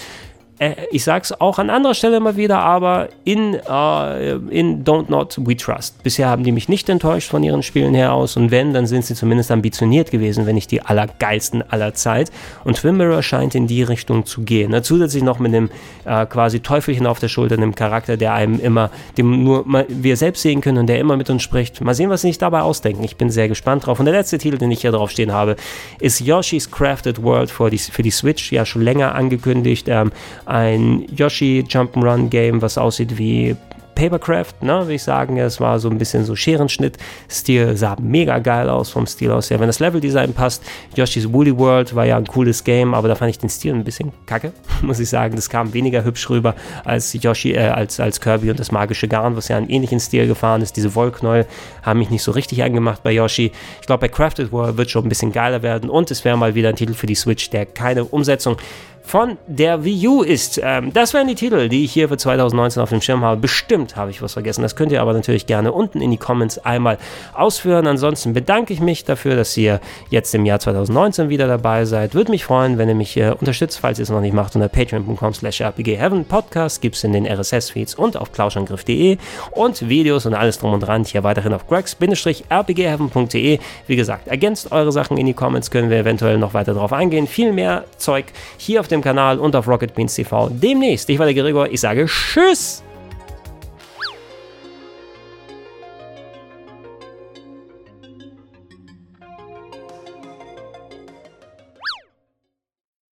äh, ich sag's auch an anderer Stelle immer wieder, aber in, äh, in Don't Not We Trust. Bisher haben die mich nicht enttäuscht von ihren Spielen her aus und wenn, dann sind sie zumindest ambitioniert gewesen, wenn nicht die allergeilsten aller Zeit. Und Twin Mirror scheint in die Richtung zu gehen. Ne? Zusätzlich noch mit einem äh, quasi Teufelchen auf der Schulter, einem Charakter, der einem immer, dem nur wir selbst sehen können und der immer mit uns spricht. Mal sehen, was sie sich dabei ausdenken. Ich bin sehr gespannt drauf. Und der letzte Titel, den ich hier drauf stehen habe, ist Yoshi's Crafted World für die, für die Switch, ja schon länger angekündigt. Ähm, ein Yoshi Jump'n'Run Game, was aussieht wie Papercraft, ne, würde ich sagen. Es war so ein bisschen so Scherenschnitt-Stil, sah mega geil aus vom Stil aus. Ja, wenn das Leveldesign passt, Yoshi's Woolly World war ja ein cooles Game, aber da fand ich den Stil ein bisschen kacke, [laughs] muss ich sagen. Das kam weniger hübsch rüber als Yoshi, äh, als, als Kirby und das magische Garn, was ja einen ähnlichen Stil gefahren ist. Diese Wollknäuel haben mich nicht so richtig angemacht bei Yoshi. Ich glaube, bei Crafted World wird schon ein bisschen geiler werden und es wäre mal wieder ein Titel für die Switch, der keine Umsetzung von der Wii U ist. Ähm, das wären die Titel, die ich hier für 2019 auf dem Schirm habe. Bestimmt habe ich was vergessen. Das könnt ihr aber natürlich gerne unten in die Comments einmal ausführen. Ansonsten bedanke ich mich dafür, dass ihr jetzt im Jahr 2019 wieder dabei seid. Würde mich freuen, wenn ihr mich äh, unterstützt, falls ihr es noch nicht macht, unter patreon.com slash rpgheaven. Podcast gibt es in den RSS-Feeds und auf klauschangriff.de und Videos und alles drum und dran hier weiterhin auf gregs-rpgheaven.de. Wie gesagt, ergänzt eure Sachen in die Comments, können wir eventuell noch weiter drauf eingehen. Viel mehr Zeug hier auf dem dem Kanal und auf Rocket Beans TV demnächst. Ich war der Gregor, ich sage Tschüss!